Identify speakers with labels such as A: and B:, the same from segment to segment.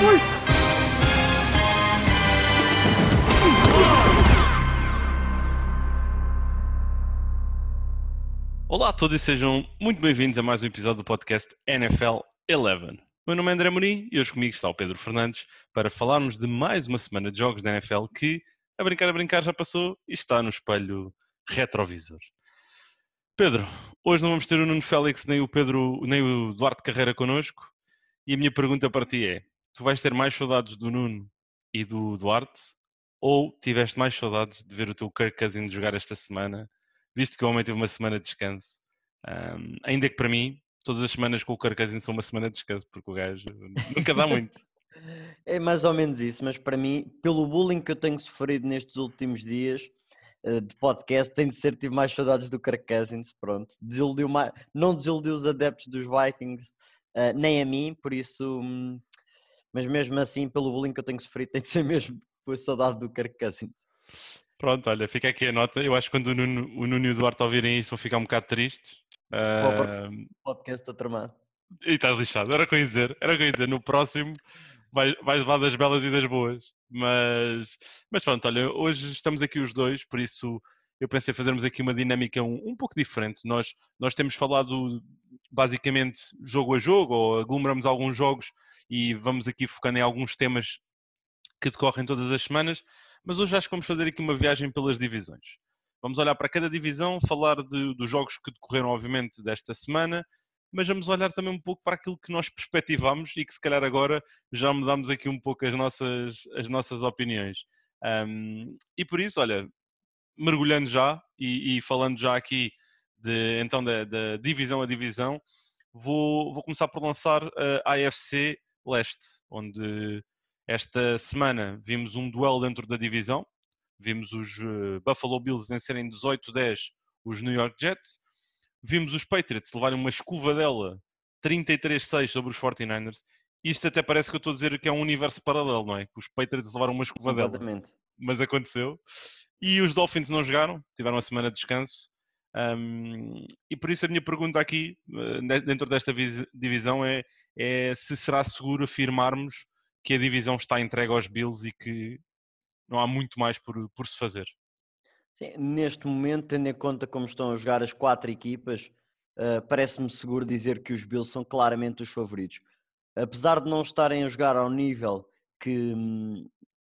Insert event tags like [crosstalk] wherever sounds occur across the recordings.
A: muito!
B: Olá a todos e sejam muito bem-vindos a mais um episódio do podcast NFL 11. Meu nome é André Mourinho e hoje comigo está o Pedro Fernandes para falarmos de mais uma semana de jogos da NFL que, a brincar a brincar, já passou e está no espelho retrovisor. Pedro, hoje não vamos ter o Nuno Félix nem o Pedro nem o Duarte Carreira connosco e a minha pergunta para ti é: tu vais ter mais saudades do Nuno e do Duarte ou tiveste mais saudades de ver o teu Kirk Cousins jogar esta semana visto que o homem teve uma semana de descanso. Um, ainda que para mim, todas as semanas com o Carcasinho são uma semana de descanso, porque o gajo nunca dá muito. [laughs]
C: É mais ou menos isso, mas para mim, pelo bullying que eu tenho sofrido nestes últimos dias uh, de podcast, tem de ser tive mais saudades do Kirk Cousins, pronto. Desiludiu mais, não desiludiu os adeptos dos Vikings, uh, nem a mim, por isso, hum, mas mesmo assim, pelo bullying que eu tenho sofrido, [laughs] tem de ser mesmo foi saudade do Kirk Cousins.
B: Pronto, olha, fica aqui a nota. Eu acho que quando o Nuno, o Nuno e o Duarte ouvirem isso vão ficar um bocado tristes. Uh...
C: Podcast estou tramado.
B: E estás lixado, era o que eu ia dizer. Era o que eu ia dizer. No próximo vais, vais levar das belas e das boas. Mas, mas pronto, olha, hoje estamos aqui os dois, por isso eu pensei fazermos aqui uma dinâmica um, um pouco diferente. Nós, nós temos falado basicamente jogo a jogo, ou aglomeramos alguns jogos e vamos aqui focando em alguns temas que decorrem todas as semanas mas hoje acho que vamos fazer aqui uma viagem pelas divisões. Vamos olhar para cada divisão, falar de, dos jogos que decorreram, obviamente, desta semana, mas vamos olhar também um pouco para aquilo que nós perspectivamos e que se calhar agora já mudamos aqui um pouco as nossas, as nossas opiniões. Um, e por isso, olha, mergulhando já e, e falando já aqui de, então da, da, divisão a divisão, vou, vou começar por lançar a AFC Leste, onde esta semana vimos um duelo dentro da divisão, vimos os eh, Buffalo Bills vencerem 18-10 os New York Jets, vimos os Patriots levarem uma escovadela 33-6 sobre os 49ers. Isto até parece que eu estou a dizer que é um universo paralelo, não é? Que os Patriots levaram uma escovadela. Exatamente. Mas aconteceu. E os Dolphins não jogaram, tiveram uma semana de descanso. Um, e por isso a minha pergunta aqui, eh, dentro desta divisão, é, é se será seguro afirmarmos que a divisão está entregue aos Bills e que não há muito mais por, por se fazer.
C: Sim, neste momento, tendo em conta como estão a jogar as quatro equipas, uh, parece-me seguro dizer que os Bills são claramente os favoritos. Apesar de não estarem a jogar ao nível que,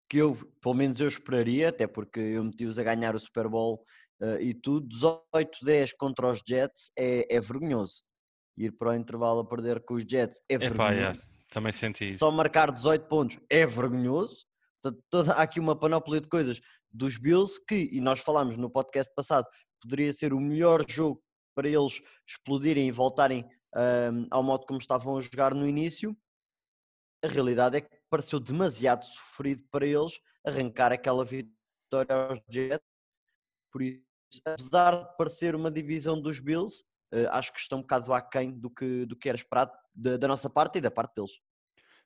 C: que eu, pelo menos eu esperaria, até porque eu meti-os a ganhar o Super Bowl uh, e tudo, 18-10 contra os Jets é, é vergonhoso. Ir para o intervalo a perder com os Jets é vergonhoso.
B: Também senti isso.
C: Só marcar 18 pontos é vergonhoso. Portanto, toda, há aqui uma panóplia de coisas dos Bills que, e nós falámos no podcast passado, poderia ser o melhor jogo para eles explodirem e voltarem um, ao modo como estavam a jogar no início. A realidade é que pareceu demasiado sofrido para eles arrancar aquela vitória aos Jets. Por isso, apesar de parecer uma divisão dos Bills, uh, acho que estão um bocado aquém do que, do que era esperado da, da nossa parte e da parte deles.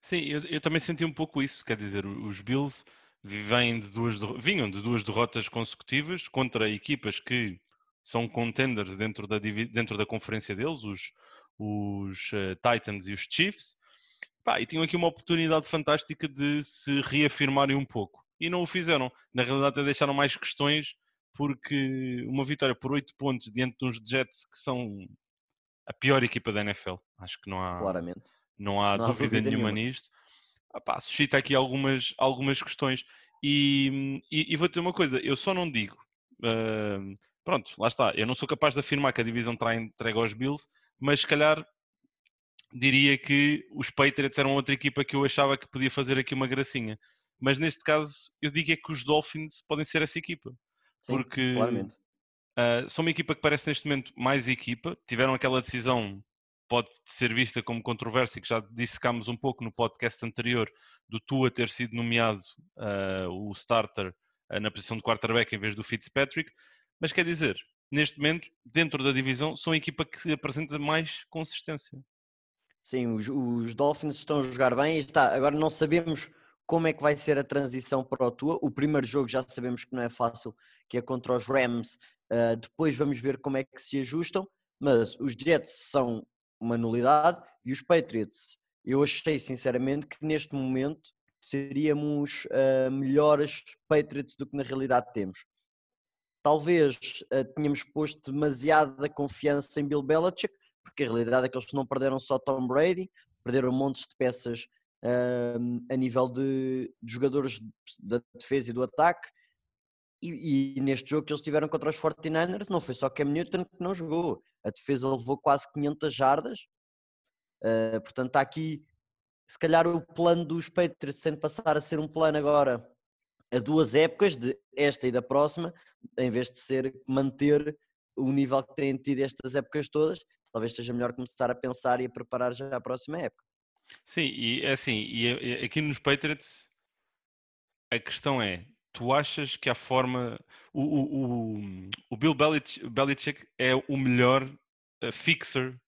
B: Sim, eu, eu, também senti um pouco isso, quer dizer, os Bills vêm de duas, vinham de duas derrotas consecutivas contra equipas que são contenders dentro da, dentro da conferência deles, os, os uh, Titans e os Chiefs, Pá, e tinham aqui uma oportunidade fantástica de se reafirmarem um pouco. E não o fizeram. Na realidade, até deixaram mais questões, porque uma vitória por 8 pontos diante de uns Jets que são a pior equipa da NFL. Acho que não há,
C: Claramente.
B: Não há, não dúvida, dúvida, nenhuma, nenhuma. nisto. Ah, pá, suscita aqui algumas, algumas questões. E, e, e, vou ter uma coisa, eu só não digo, uh, pronto, lá está, eu não sou capaz de afirmar que a divisão terá entregue aos Bills, mas se calhar diria que os Patriots eram outra equipa que eu achava que podia fazer aqui uma gracinha. Mas neste caso, eu digo é que os Dolphins podem ser essa equipa. Sim, porque. Uh, são uma equipa que parece neste momento mais equipa. Tiveram aquela decisão, pode ser vista como controversa, que já dissecámos um pouco no podcast anterior, do Tua ter sido nomeado uh, o starter uh, na posição de quarterback em vez do Fitzpatrick. Mas quer dizer, neste momento, dentro da divisão, são a equipa que apresenta mais consistência.
C: Sim, os, os Dolphins estão a jogar bem. Está, agora não sabemos como é que vai ser a transição para o Tua. O primeiro jogo já sabemos que não é fácil, que é contra os Rams Uh, depois vamos ver como é que se ajustam, mas os Jets são uma nulidade e os Patriots, eu achei sinceramente que neste momento seríamos uh, melhores Patriots do que na realidade temos. Talvez uh, tínhamos posto demasiada confiança em Bill Belichick, porque a realidade é que eles não perderam só Tom Brady, perderam montes de peças uh, a nível de, de, jogadores da defesa e do ataque. E, e, neste jogo que eles tiveram contra os 49ers, não foi só Cam Newton que não jogou. A defesa levou quase 500 jardas. Uh, portanto, está aqui, se calhar, o plano dos Patriots sendo passar a ser um plano agora a duas épocas, de esta e da próxima, em vez de ser manter o nível que têm tido estas épocas todas, talvez seja melhor começar a pensar e a preparar já a próxima época.
B: Sim, e é assim, e aqui nos Patriots a questão é, tu achas que a forma, o, o, o, o Bill Belichick é o melhor uh, fixer,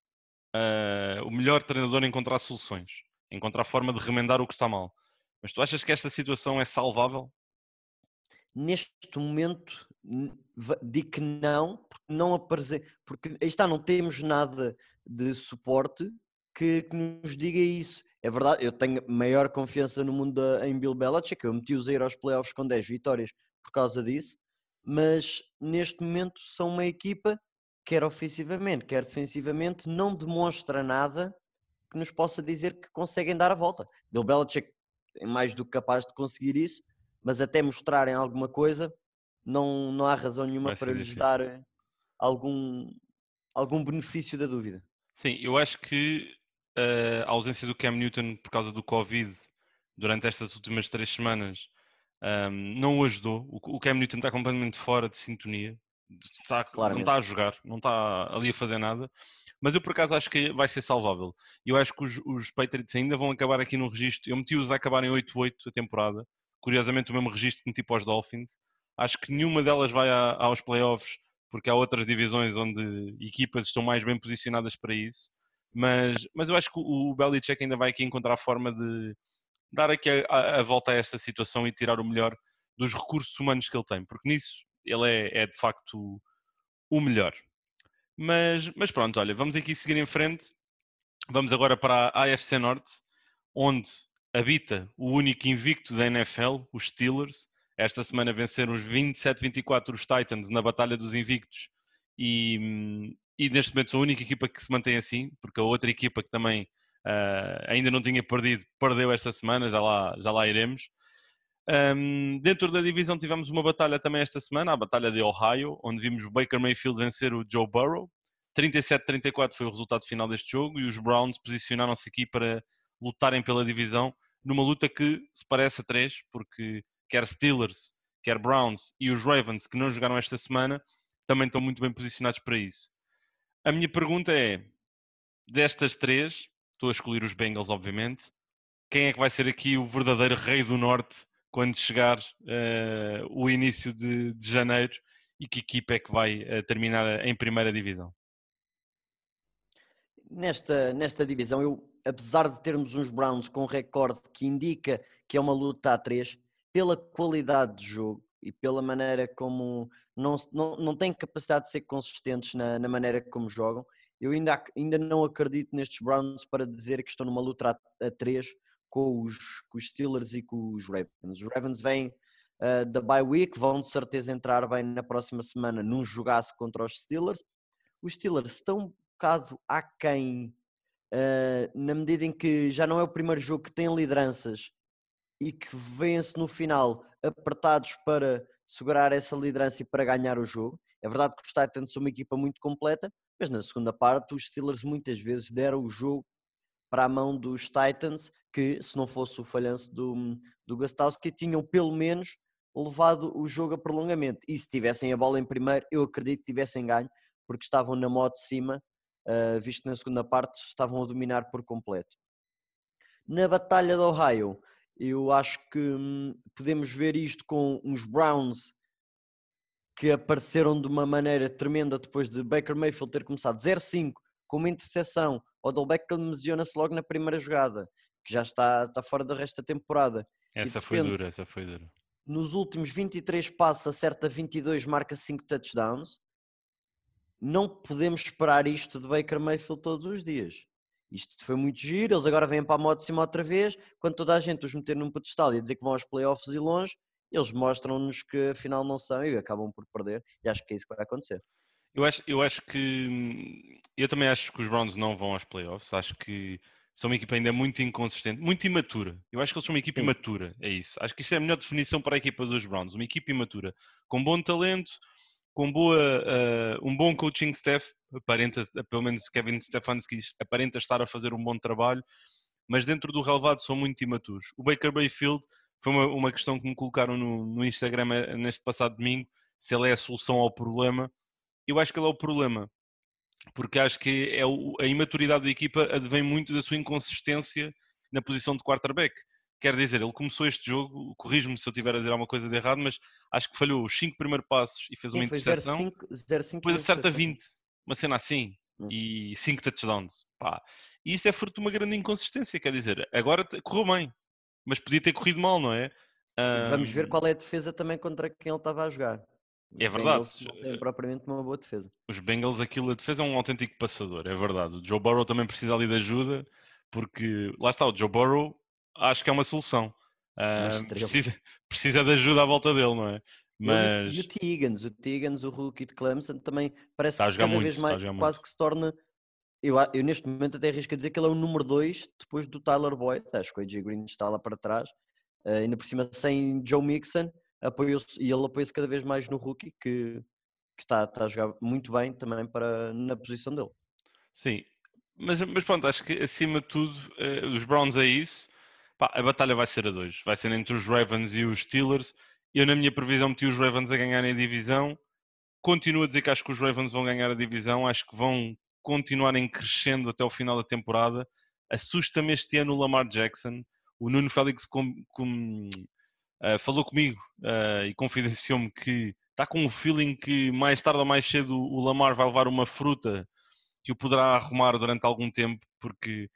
B: uh, o melhor treinador em encontrar soluções, encontrar forma de remendar o que está mal. Mas tu achas que esta situação é salvável?
C: Neste momento, digo que não, porque não apresenta, porque está, não temos nada de suporte que, que, nos diga isso. É verdade, eu tenho maior confiança no mundo da, em Bill Belichick, eu meti-os a ir aos playoffs com 10 vitórias por causa disso, mas neste momento são uma equipa, quer ofensivamente, quer defensivamente, não demonstra nada que nos possa dizer que conseguem dar a volta. Bill Belichick é mais do que capaz de conseguir isso, mas até mostrarem alguma coisa, não, não há razão nenhuma para lhes dar algum, algum benefício da dúvida.
B: Sim, eu acho que uh, a ausência do Cam Newton por causa do Covid durante estas últimas três semanas um, ehm, não o ajudou. O, o Cam Newton está completamente fora de sintonia, está, não está a jogar, não está ali a fazer nada. Mas eu por acaso acho que vai ser salvável. Eu acho que os, os Patriots ainda vão acabar aqui no registro. Eu meti-os a acabar em 8-8 a temporada. Curiosamente, o mesmo registro que meti para os Dolphins. Acho que nenhuma delas vai a, aos playoffs, porque há outras divisões onde equipas estão mais bem posicionadas para isso. Mas, mas eu acho que o Belichick ainda vai aqui encontrar a forma de dar aqui a, a, volta a esta situação e tirar o melhor dos recursos humanos que ele tem, porque nisso ele é, é de facto o melhor. Mas, mas pronto, olha, vamos aqui seguir em frente. Vamos agora para a AFC Norte, onde habita o único invicto da NFL, os Steelers. Esta semana venceram os 27-24 os Titans na Batalha dos Invictos e, hum, e neste momento são a única equipa que se mantém assim, porque a outra equipa que também uh, ainda não tinha perdido, perdeu esta semana, já lá, já lá iremos. Um, dentro da divisão tivemos uma batalha também esta semana, a batalha de Ohio, onde vimos o Baker Mayfield vencer o Joe Burrow. 37-34 foi o resultado final deste jogo e os Browns posicionaram-se aqui para lutarem pela divisão numa luta que se parece a três, porque quer Steelers, quer Browns e os Ravens, que não jogaram esta semana, também estão muito bem posicionados para isso. A minha pergunta é: destas três, estou a escolher os Bengals, obviamente, quem é que vai ser aqui o verdadeiro rei do Norte quando chegar uh, o início de, de, janeiro e que equipa é que vai uh, terminar em primeira divisão?
C: Nesta, nesta divisão, eu, apesar de termos uns Browns com recorde que indica que é uma luta a três, pela qualidade de jogo, e pela maneira como não, não, não têm capacidade de ser consistentes na, na maneira como jogam. Eu ainda, ainda não acredito nestes Browns para dizer que estão numa luta a, a três com os, com os Steelers e com os Ravens. Os Ravens vêm uh, da bye week, vão de certeza entrar bem na próxima semana num jogaço contra os Steelers. Os Steelers estão um bocado aquém, uh, na medida em que já não é o primeiro jogo que tem lideranças e que vence no final apertados para segurar essa liderança e para ganhar o jogo. É verdade que os Titans são uma equipa muito completa, mas na segunda parte os Steelers muitas vezes deram o jogo para a mão dos Titans, que se não fosse o falhanço do, do Gastowski, tinham pelo menos levado o jogo a prolongamento. E se tivessem a bola em primeiro, eu acredito que tivessem ganho, porque estavam na moto de cima, uh, visto que na segunda parte estavam a dominar por completo. Na Batalha do Ohio, eu acho que hum, podemos ver isto com uns Browns que apareceram de uma maneira tremenda depois de Baker Mayfield ter começado 0-5 com uma interseção. Odell Beckham lesiona-se logo na primeira jogada, que já está, está fora do resto da temporada.
B: Essa foi dura, essa foi dura.
C: Nos últimos 23 passos acerta 22, marca 5 touchdowns. Não podemos esperar isto de Baker Mayfield todos os dias. Isto foi muito giro, eles agora vêm para a moto de cima outra vez, quando toda a gente os meter num pedestal e a dizer que vão aos playoffs e longe, eles mostram-nos que afinal não são e acabam por perder, e acho que é isso que vai acontecer.
B: Eu acho, eu acho que. Eu também acho que os Browns não vão aos playoffs. Acho que são uma equipa ainda muito inconsistente, muito imatura. Eu acho que eles são uma equipa Sim. imatura, é isso. Acho que isto é a melhor definição para a equipa dos Browns. Uma equipa imatura, com bom talento, com boa, uh, um bom coaching staff, aparenta, pelo menos Kevin Stefanski aparenta estar a fazer um bom trabalho, mas dentro do relevado são muito imaturos. O Baker Bayfield foi uma, uma questão que me colocaram no, no Instagram eh, neste passado domingo, se ele é a solução ao problema eu acho que ele é o problema. Porque acho que é o, a imaturidade da equipa advém muito da sua inconsistência na posição de quarterback. Quer dizer, ele começou este jogo, corrijo-me se eu estiver a dizer alguma coisa de errado, mas acho que falhou os 5 primeiros passos e fez Sim, uma interseção. Depois acerta 20, uma cena assim, hum. e 5 touchdowns. Pá. E isso é fruto de uma grande inconsistência. Quer dizer, agora correu bem, mas podia ter corrido mal, não é?
C: Vamos ver qual é a defesa também contra quem ele estava a jogar.
B: É verdade.
C: Não propriamente uma boa defesa.
B: Os Bengals, aquilo, a defesa é um autêntico passador, é verdade. O Joe Burrow também precisa ali de ajuda, porque lá está, o Joe Burrow acho que é uma solução. Uh, precisa, [laughs] precisa de ajuda à volta dele, não é?
C: Mas... E o Tigans, o Tigans, o rookie de Clemson, também parece que cada muito, vez mais quase que se torna. Eu, eu neste momento até arrisco a dizer que ele é o número 2 depois do Tyler Boyd. Acho que o AJ Green está lá para trás. Uh, ainda por cima sem Joe Mixon apoiou e ele apoia-se cada vez mais no rookie, que, que está, está a jogar muito bem também para, na posição dele.
B: Sim, mas, mas pronto, acho que acima de tudo, uh, os Browns é isso. Pá, a batalha vai ser a dois, vai ser entre os Ravens e os Steelers. Eu, na minha previsão, meti os Ravens a ganharem a divisão. Continuo a dizer que acho que os Ravens vão ganhar a divisão, acho que vão continuarem crescendo até o final da temporada. Assusta-me este ano o Lamar Jackson. O Nuno Félix com, com, uh, falou comigo uh, e confidenciou-me que está com um feeling que mais tarde ou mais cedo o Lamar vai levar uma fruta que o poderá arrumar durante algum tempo, porque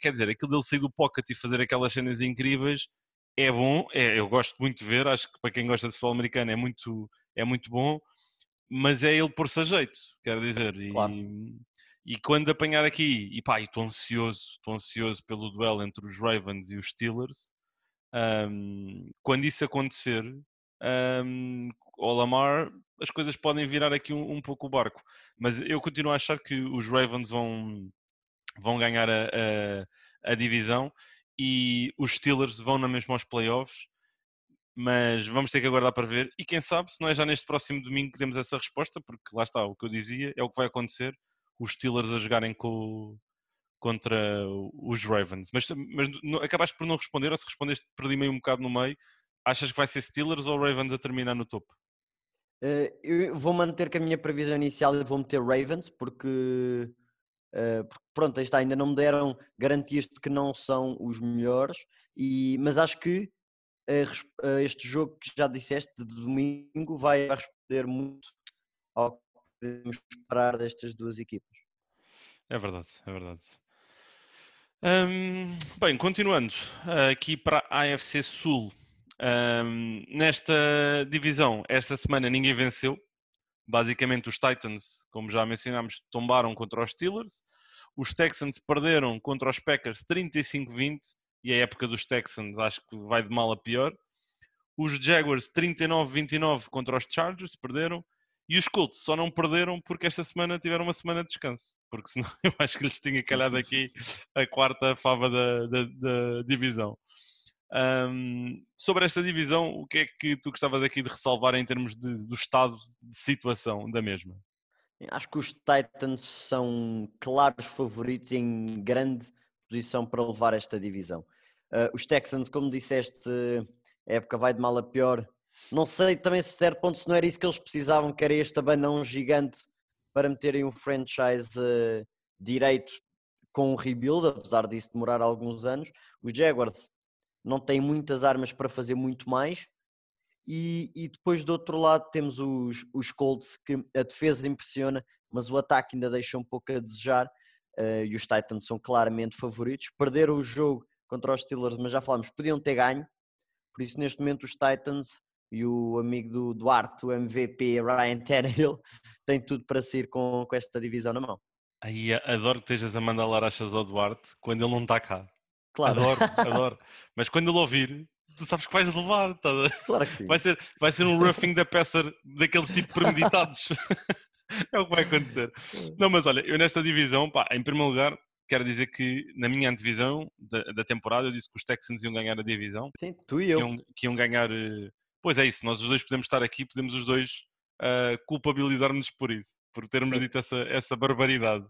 B: quer dizer, aquilo dele sair do pocket e fazer aquelas cenas incríveis é bom, é, eu gosto muito de ver, acho que para quem gosta de futebol americano é muito, é muito bom, mas é ele por-se a jeito, quer dizer, e, claro. e quando apanhar aqui, e pá, estou ansioso, estou ansioso pelo duelo entre os Ravens e os Steelers, um, quando isso acontecer, um, o Lamar, as coisas podem virar aqui um, um, pouco o barco. Mas eu continuo a achar que os Ravens vão, vão ganhar a, a, a divisão e os Steelers vão na mesma aos playoffs. Mas vamos ter que aguardar para ver. E quem sabe, se não é já neste próximo domingo que temos essa resposta, porque lá está, o que eu dizia é o que vai acontecer. Os Steelers a jogarem com, contra os Ravens. Mas, mas acabaste por não responder, ou se respondeste, perdi meio um bocado no meio. Achas que vai ser Steelers ou Ravens a terminar no topo?
C: Uh, eu vou manter com a minha previsão inicial e vou meter Ravens, porque, porque, pronto, está, ainda não me deram garantias de que não são os melhores, e, mas acho que uh, este jogo que já disseste de domingo vai responder muito ao que podemos esperar destas duas equipas.
B: É verdade, é verdade. Bem, continuando aqui para a AFC Sul. Nesta divisão, esta semana ninguém venceu. Basicamente, os Titans, como já mencionámos, tombaram contra os Steelers. Os Texans perderam contra os Packers 35-20 e a época dos Texans acho que vai de mal a pior. Os Jaguars 39-29 contra os Chargers, perderam. E os Colts só não perderam porque esta semana tiveram uma semana de descanso porque senão [laughs] eu acho que lhes tinha calhado aqui a quarta fava da, da, da divisão. Um, sobre esta divisão, o que é que tu gostavas aqui de ressalvar em termos de, do estado de situação da mesma?
C: Acho que os Titans são claros favoritos em grande posição para levar esta divisão. Uh, os Texans, como disseste, a época vai de mal a pior. Não sei também se certo ponto se não era isso que eles precisavam, que era este abanão gigante para meterem um franchise uh, direito com um rebuild, apesar disso demorar alguns anos. Os Jaguars não têm muitas armas para fazer muito mais. E, e depois do outro lado temos os, os Colts, que a defesa impressiona, mas o ataque ainda deixa um pouco a desejar. Uh, e os Titans são claramente favoritos. Perderam o jogo contra os Steelers, mas já falamos, podiam ter ganho. Por isso, neste momento, os Titans e o amigo do Duarte, o MVP Ryan Tannehill, [laughs] tem tudo para sair com, com esta divisão na mão.
B: Aí adoro que estejas a mandar larachas ao Duarte quando ele não está cá.
C: Claro.
B: Adoro, [laughs] adoro. Mas quando ele ouvir, tu sabes que vais levar. Tá?
C: Claro que sim.
B: Vai, ser, vai ser um roughing da peça daqueles tipo premeditados. [laughs] é o que vai acontecer. Não, mas olha, eu nesta divisão, pá, em primeiro lugar, quero dizer que na minha antevisão da, da temporada eu disse que os Texans iam ganhar a divisão.
C: Sim, tu e eu.
B: Que iam, que iam ganhar. eh, Pois é isso, nós os dois podemos estar aqui, podemos os dois ah, culpabilizar-nos por isso, por termos dito essa, essa barbaridade.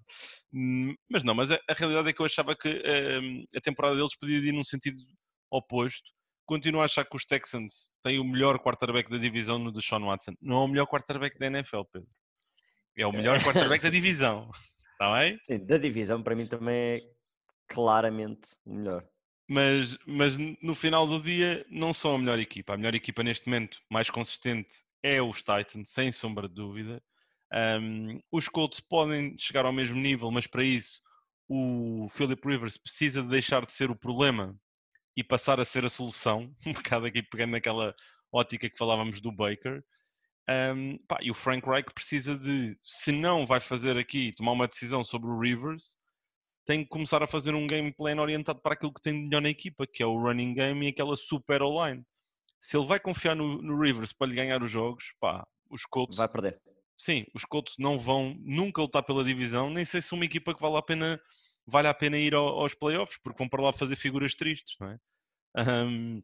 B: Hum, Mas não, mas a, a realidade é que eu achava que hum, a temporada deles podia ir num sentido oposto. Continuo a achar que os Texans têm o melhor quarterback da divisão no Deshaun Watson. Não é o melhor quarterback da NFL, Pedro. É o melhor quarterback da [laughs] divisão. Está bem?
C: Sim, da divisão para mim também é claramente o melhor.
B: mas, mas no final do dia não são a melhor equipa. A melhor equipa neste momento, mais consistente, é os Titans, sem sombra de dúvida. Um, os Colts podem chegar ao mesmo nível, mas para isso o Philip Rivers precisa de deixar de ser o problema e passar a ser a solução. [laughs] Um bocado aqui pegando naquela ótica que falávamos do Baker. Um, pá, e o Frank Reich precisa de, se não vai fazer aqui, tomar uma decisão sobre o Rivers, tem que começar a fazer um game plan orientado para aquilo que tem de melhor na equipa, que é o running game e aquela super online. Se ele vai confiar no, no Rivers para lhe ganhar os jogos, pá, os Colts,
C: Vai perder.
B: Sim, os Colts não vão nunca lutar pela divisão, nem sei se uma equipa que vale a pena, vale a pena ir ao- aos playoffs, porque vão para lá fazer figuras tristes, não é? Ahm,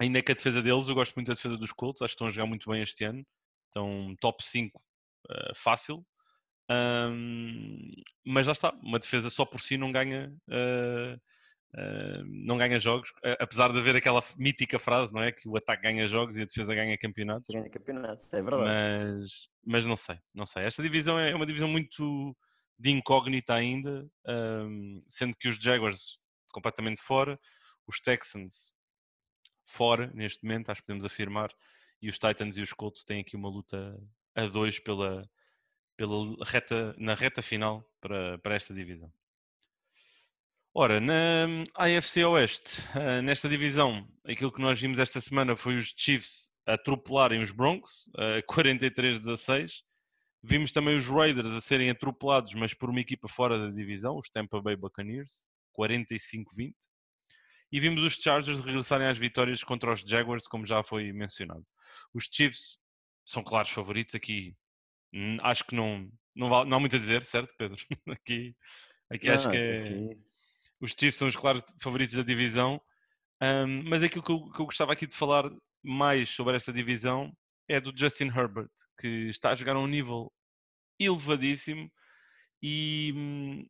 B: ainda que a defesa deles, eu gosto muito da defesa dos Colts, acho que estão a jogar muito bem este ano, estão top 5 eh, fácil, Ahm, mas já está, uma defesa só por si não ganha, eh, eh, não ganha jogos, apesar de haver aquela mítica frase, não é? Que o ataque ganha jogos e a defesa ganha campeonatos.
C: Ganha campeonato, é verdade.
B: Mas, mas não sei, não sei. Esta divisão é uma divisão muito de incógnita ainda, ahm, sendo que os Jaguars completamente fora, os Texans fora neste momento, acho que podemos afirmar, e os Titans e os Colts têm aqui uma luta a dois pela, pela reta, na reta final para, para esta divisão. Ora, na AFC Oeste, ah, nesta divisão, aquilo que nós vimos esta semana foi os Chiefs atropelarem os Broncos, [laughs] ah, 43-16. Vimos também os Raiders a serem atropelados, mas por uma equipa fora da divisão, os Tampa Bay Buccaneers, 45-20. E vimos os Chargers regressarem às vitórias contra os Jaguars, como já foi mencionado. Os Chiefs são claros favoritos aqui. Acho que não, não, vale- não há muito a dizer, certo, Pedro? [laughs] Aqui, aqui acho que é
C: aqui-
B: os Chiefs são os claros favoritos da divisão, Ahm, mas aquilo que eu, que eu gostava aqui de falar mais sobre esta divisão é do Justin Herbert, que está a jogar a um nível elevadíssimo e hum,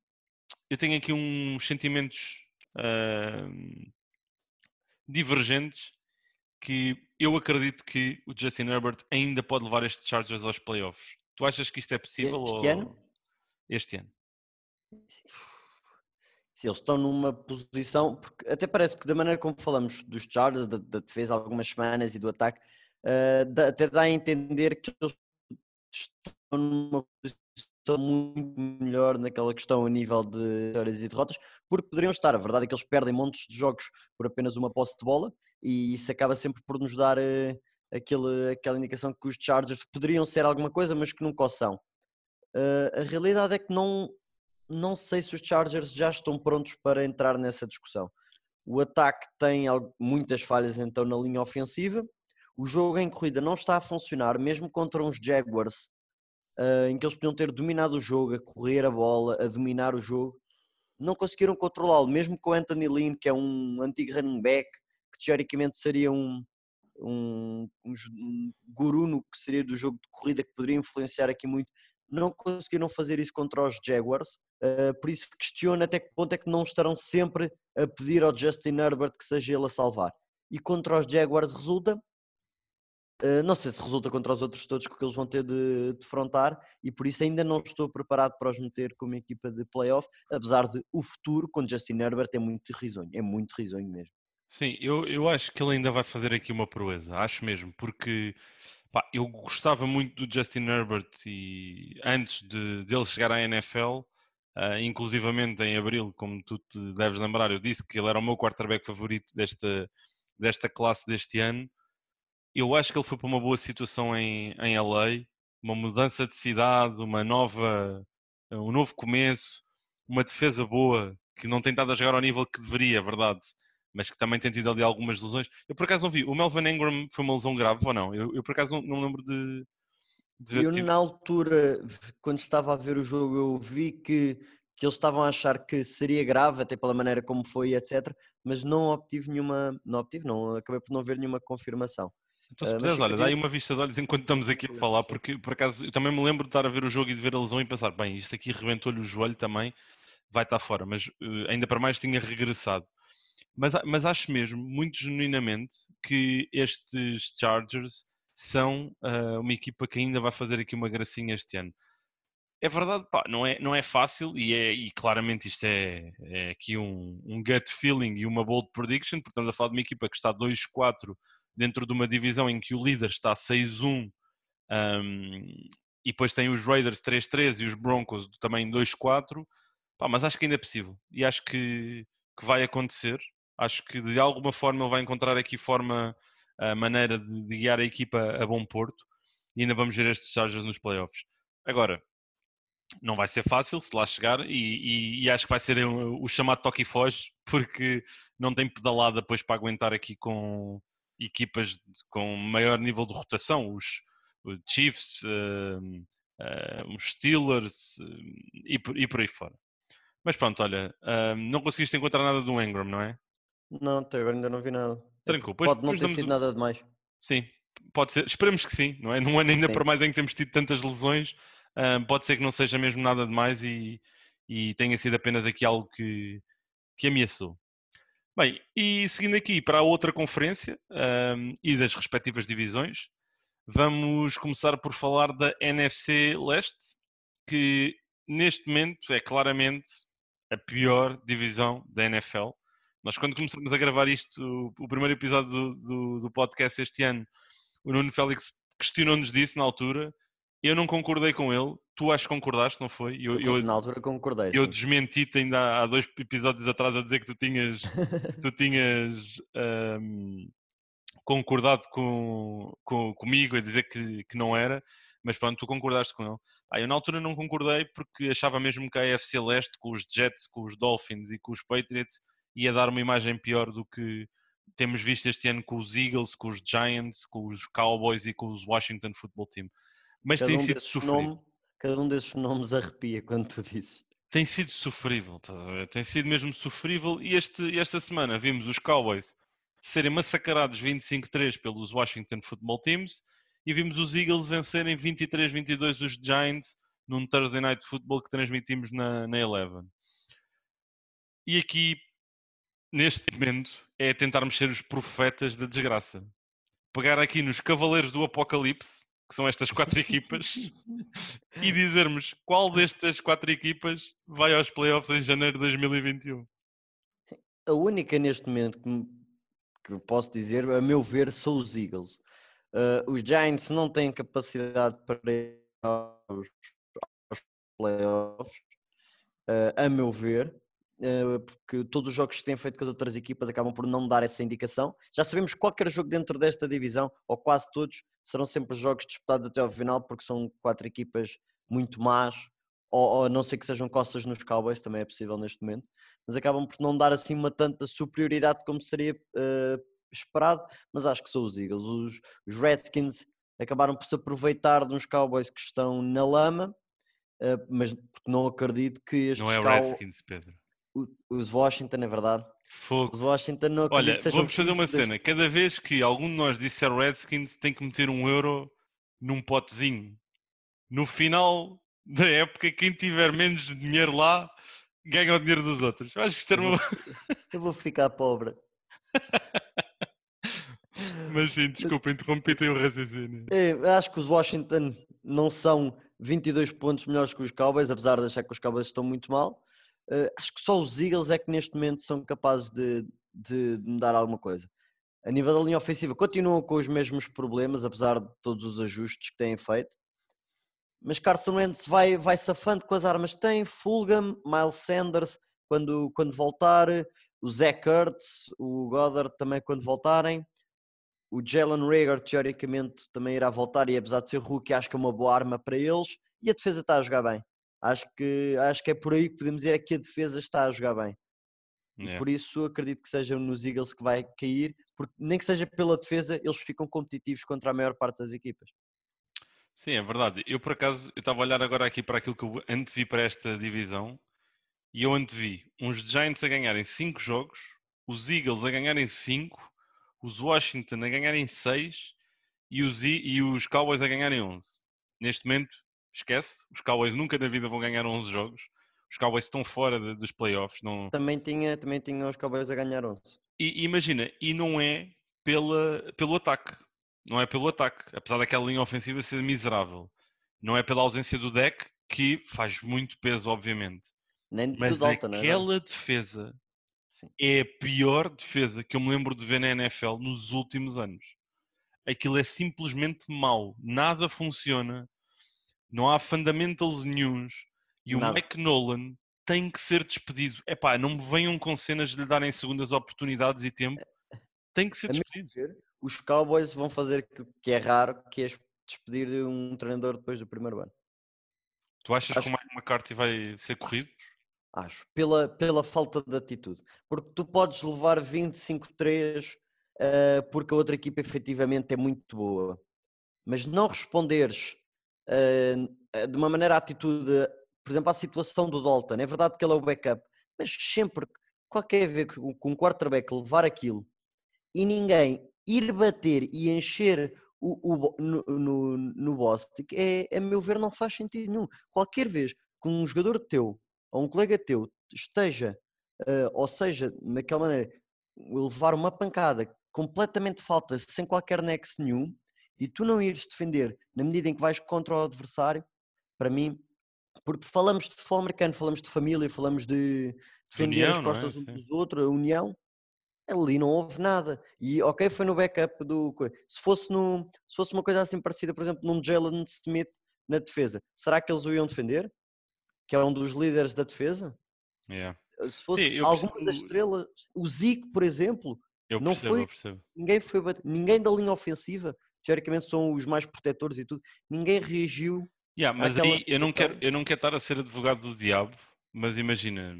B: eu tenho aqui uns sentimentos ahm, divergentes que eu acredito que o Justin Herbert ainda pode levar estes Chargers aos playoffs. Tu achas que isto é possível?
C: Este
B: ou-
C: ano?
B: Este ano.
C: Se eles estão numa posição, porque até parece que da maneira como falamos dos Chargers, da, da defesa algumas semanas e do ataque, dá- até dá a entender que eles estão numa posição muito melhor naquela questão a nível de vitórias e derrotas, porque poderiam estar. A verdade é que eles perdem montes de jogos por apenas uma posse de bola e isso acaba sempre por nos dar eh, aquele, aquela indicação que os Chargers poderiam ser alguma coisa, mas que nunca o são. Eh, a realidade é que não, não sei se os Chargers já estão prontos para entrar nessa discussão. O ataque tem muitas falhas então na linha ofensiva. O jogo em corrida não está a funcionar, mesmo contra uns Jaguars, eh, em que eles podiam ter dominado o jogo, a correr a bola, a dominar o jogo. Não conseguiram controlá-lo, mesmo com Anthony Lynn, que é um antigo running back, que teoricamente seria um, um, um um guru no que seria do jogo de corrida, que poderia influenciar aqui muito. Não conseguiram fazer isso contra os Jaguars, eh, por isso questiono até que ponto é que não estarão sempre a pedir ao Justin Herbert que seja ele a salvar. E contra os Jaguars resulta, Uh, não sei se resulta contra os outros todos que eles vão ter de defrontar e por isso ainda não estou preparado para os meter como equipa de playoff, apesar de o futuro com Justin Herbert é muito risonho, é muito risonho mesmo.
B: Sim, eu, eu acho que ele ainda vai fazer aqui uma proeza, acho mesmo, porque pá, eu gostava muito do Justin Herbert e antes de dele chegar à NFL, ah, inclusivamente em abril, como tu te deves lembrar, eu disse que ele era o meu quarterback favorito desta, desta classe deste ano. Eu acho que ele foi para uma boa situação em, em LA, uma mudança de cidade, uma nova um novo começo, uma defesa boa, que não tem estado a jogar ao nível que deveria, é verdade, mas que também tem tido ali algumas lesões. Eu por acaso não vi, o Melvin Ingram foi uma lesão grave ou não? Eu, eu por acaso não, não lembro de.
C: de eu, na altura, quando estava a ver o jogo, eu vi que, que eles estavam a achar que seria grave, até pela maneira como foi, etc. Mas não obtive nenhuma. Não obtive, não, acabei por não ver nenhuma confirmação.
B: Então, se uh, puderes, olha, dá aí uma vista de olhos enquanto estamos aqui a falar, porque por acaso eu também me lembro de estar a ver o jogo e de ver a lesão e pensar, bem, isto aqui rebentou-lhe o joelho também, vai estar fora, mas uh, ainda para mais tinha regressado. Mas, mas acho mesmo, muito genuinamente, que estes Chargers são uh, uma equipa que ainda vai fazer aqui uma gracinha este ano. É verdade, pá, não, é, não é fácil e, é, e claramente isto é, é aqui um, um gut feeling e uma bold prediction, estamos a falar de uma equipa que está 2-4 dentro de uma divisão em que o líder está 6-1 um, e depois tem os Raiders 3-3 e os Broncos também 2-4, mas acho que ainda é possível e acho que, que vai acontecer. Acho que de alguma forma ele vai encontrar aqui forma, a maneira de, de guiar a equipa a bom porto e ainda vamos ver estes Chargers nos playoffs. Agora, não vai ser fácil se lá chegar e, e, e, acho que vai ser o, chamado toque e foge [laughs] porque não tem pedalada depois para aguentar aqui com, equipas com maior nível de rotação, os, os Chiefs, uh, uh, os Steelers uh, e, por, e por aí fora. Mas pronto, olha, não conseguiste encontrar nada do Engram, não é?
C: Não, até agora ainda não vi nada.
B: Tranquilo.
C: Pois, Pode não ter sido nada demais.
B: Sim, pode ser. Esperemos que sim, não é? Num ano ainda sim. para mais em que temos tido tantas lesões, pode ser que não seja mesmo nada demais e, e tenha sido apenas aqui algo que, que ameaçou. Bem, e seguindo aqui para a outra conferência um, e das respectivas divisões, vamos começar por falar da NFC Leste, que neste momento é claramente a pior divisão da NFL. Nós, quando começamos a gravar isto, o primeiro episódio do, do, do podcast este ano, o Nuno Félix questionou-nos disso na altura. Eu não concordei com ele, tu acho que concordaste, não foi?
C: Eu, eu, na altura concordei.
B: Eu desmenti-te ainda há dois episódios atrás a dizer que tu tinhas, [laughs] tu tinhas um, concordado com, com, comigo, a dizer que, que não era, mas pronto, tu concordaste com ele. Ah, eu na altura não concordei porque achava mesmo que a AFC Leste, com os Jets, com os Dolphins e com os Patriots, ia dar uma imagem pior do que temos visto este ano com os Eagles, com os Giants, com os Cowboys e com os Washington Football Team. Mas Cada tem um sido sofrido. Nome
C: Cada um desses nomes arrepia quando tu dizes.
B: Tem sido sofrível, tem sido mesmo sofrível. E este, esta semana vimos os Cowboys serem massacrados 25-3 pelos Washington Football Teams e vimos os Eagles vencerem 23-22 os Giants num Thursday Night Football que transmitimos na, na Eleven. E aqui, neste momento, é tentarmos ser os profetas da desgraça. Pegar aqui nos Cavaleiros do Apocalipse que são estas quatro equipas, [laughs] e dizermos qual destas quatro equipas vai aos playoffs em janeiro de 2021.
C: A única neste momento que, que posso dizer, a meu ver, são os Eagles. Uh, os Giants não têm capacidade para ir aos, aos playoffs, uh, a meu ver. Eh, porque todos os jogos que têm feito com as outras equipas acabam por não dar essa indicação. Já sabemos que qualquer jogo dentro desta divisão, ou quase todos, serão sempre jogos disputados até ao final, porque são quatro equipas muito más, ou, ou a não ser que sejam costas nos Cowboys, também é possível neste momento, mas acabam por não dar assim uma tanta superioridade como seria uh, esperado, mas acho que são os Eagles. Os, os, Redskins acabaram por se aproveitar de uns Cowboys que estão na lama, uh, mas não acredito que estes
B: Não é o Redskins, Pedro
C: os Washington, é verdade.
B: Fogo.
C: Os Washington não
B: Olha, vamos fazer uma cena. Cada vez que algum de nós disser Redskins, tem que meter um euro num potezinho. No final da época, quem tiver menos dinheiro lá ganha o dinheiro dos outros. Eu acho que isto uma... [laughs]
C: Eu vou ficar pobre. [laughs]
B: Mas sim, desculpa, interrompi o raciocínio.
C: É, acho que os Washington não são 22 pontos melhores que os Cowboys, apesar de achar que os Cowboys estão muito mal. Uh, acho que só os Eagles é que neste momento são capazes de, de, de mudar alguma coisa. A nível da linha ofensiva, continuam com os mesmos problemas, apesar de todos os ajustes que têm feito. Mas Carson Wentz vai, vai safando com as armas que tem. Fulgham, Miles Sanders, quando, quando voltar. O Zach Ertz, o Goddard também quando voltarem. O Jalen Rager, teoricamente, também irá voltar. E apesar de ser rookie, acho que é uma boa arma para eles. E a defesa está a jogar bem. Acho que, acho que é por aí que podemos dizer é que a defesa está a jogar bem.
B: Yeah.
C: Por isso acredito que seja nos Eagles que vai cair, porque nem que seja pela defesa, eles ficam competitivos contra a maior parte das equipas.
B: Sim, é verdade. Eu, por acaso, eu estava a olhar agora aqui para aquilo que eu antevi para esta divisão e eu antevi uns Giants a ganharem 5 jogos, os Eagles a ganharem 5, os Washington a ganharem 6 e os, E- e os Cowboys a ganharem 11. Neste momento, esquece, os Cowboys nunca na vida vão ganhar 11 jogos. Os Cowboys estão fora de- dos playoffs. Não...
C: Também tinha, também tinha os Cowboys a ganhar 11.
B: E, imagina, e não é pela, pelo ataque. Não é pelo ataque. Apesar daquela linha ofensiva ser miserável. Não é pela ausência do deck, que faz muito peso, obviamente.
C: Nem de
B: Mas
C: alta, não é?
B: aquela defesa
C: Sim.
B: é a pior defesa que eu me lembro de ver na NFL nos últimos anos. Aquilo é simplesmente mau. Nada funciona. Não há fundamentals nenhuns. E o
C: Nada.
B: Mike Nolan tem que ser despedido. Epá, não me venham com cenas de lhe darem segundas oportunidades e tempo. Tem que ser despedido.
C: Os Cowboys vão fazer aquilo que é raro, que é despedir um treinador depois do primeiro ano.
B: Tu achas
C: Acho
B: que o Mike McCarthy vai ser corrido?
C: Acho. Pela, pela falta de atitude. Porque tu podes levar 25-3 eh, porque a outra equipa efetivamente é muito boa. Mas não responderes de uma maneira à atitude, por exemplo, à situação do Dalton. É verdade que ele é o backup, mas sempre, qualquer vez com um quarterback levar aquilo e ninguém ir bater e encher o, o no, no, no Bostic, é, a meu ver, não faz sentido nenhum. Qualquer vez que um jogador teu ou um colega teu esteja, eh, ou seja, naquela maneira, levar uma pancada completamente falta, sem qualquer nexo nenhum, e tu não ires defender na medida em que vais contra o adversário, para mim, porque falamos de futebol americano, falamos de família, falamos de defender
B: união,
C: as
B: é?
C: costas uns
B: Sim.
C: dos outros, a união, ali não houve nada. E ok, foi no backup do. Se fosse, no, se fosse uma coisa assim parecida, por exemplo, num Jalen Smith na defesa, será que eles o iam defender? Que é um dos líderes da defesa?
B: Yeah.
C: Se fosse
B: Sim,
C: alguma das
B: percebo-
C: estrelas, o Zico, por exemplo,
B: Eu
C: Não
B: percebo,
C: foi-
B: eu percebo.
C: ninguém foi ninguém da linha ofensiva, teoricamente são os mais protetores e tudo, ninguém reagiu.
B: Yeah, mas aí eu não, quero, eu não quero estar a ser advogado do diabo, mas imagina,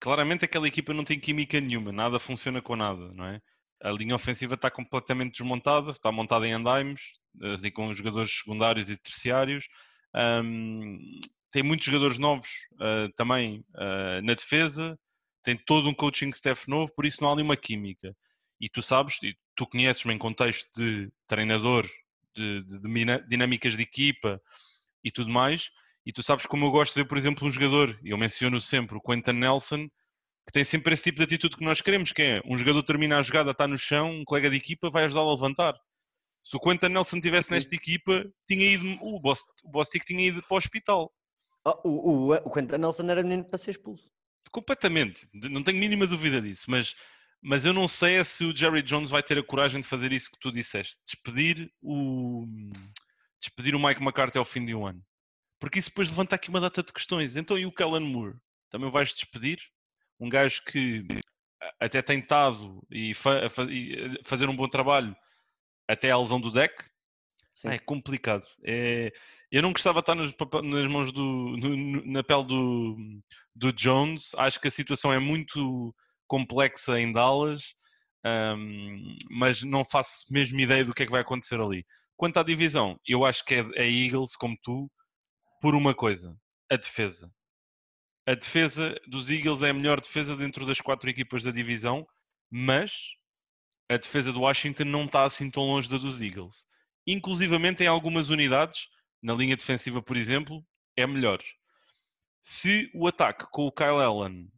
B: claramente aquela equipa não tem química nenhuma, nada funciona com nada, não é? A linha ofensiva está completamente desmontada, está montada em andaimes, ali com jogadores secundários e terciários. Ahm, tem muitos jogadores novos ah, também ah, na defesa, tem todo um coaching staff novo, por isso não há ali uma química. E tu sabes, e tu conheces-me em contexto de treinador, de, de- de dinâmicas de equipa e tudo mais, e tu sabes como eu gosto de ver, por exemplo, um jogador, e eu menciono sempre o Quentin Nelson, que tem sempre esse tipo de atitude que nós queremos, que é um jogador termina a jogada, está no chão, um colega de equipa vai ajudá-lo a levantar. Se o Quentin Nelson estivesse nesta equipa, tinha ido, o Bostic tinha ido para o hospital.
C: Ah, o, o, o Quentin Nelson era menino para ser expulso.
B: Completamente, não tenho mínima dúvida disso, mas, mas eu não sei é se o Jerry Jones vai ter a coragem de fazer isso que tu disseste, despedir o, despedir o Mike McCarthy ao fim de um ano. Porque isso depois levanta aqui uma data de questões. Então, e o Kellen Moore? Também vais despedir? Um gajo que até tem estado e, fa- e, a fazer um bom trabalho até a lesão do deck? Ah, é complicado. É, eu não gostava de estar papa- nas mãos do, no- na pele do, do Jones. Acho que a situação é muito complexa em Dallas, ahm, mas não faço mesmo ideia do que é que vai acontecer ali. Quanto à divisão, eu acho que é a Eagles, como tu, por uma coisa: a defesa. A defesa dos Eagles é a melhor defesa dentro das quatro equipas da divisão, mas a defesa do Washington não está assim tão longe da dos Eagles. Inclusivamente em algumas unidades, na linha defensiva, por exemplo, é melhor. Se o ataque com o Kyle Allen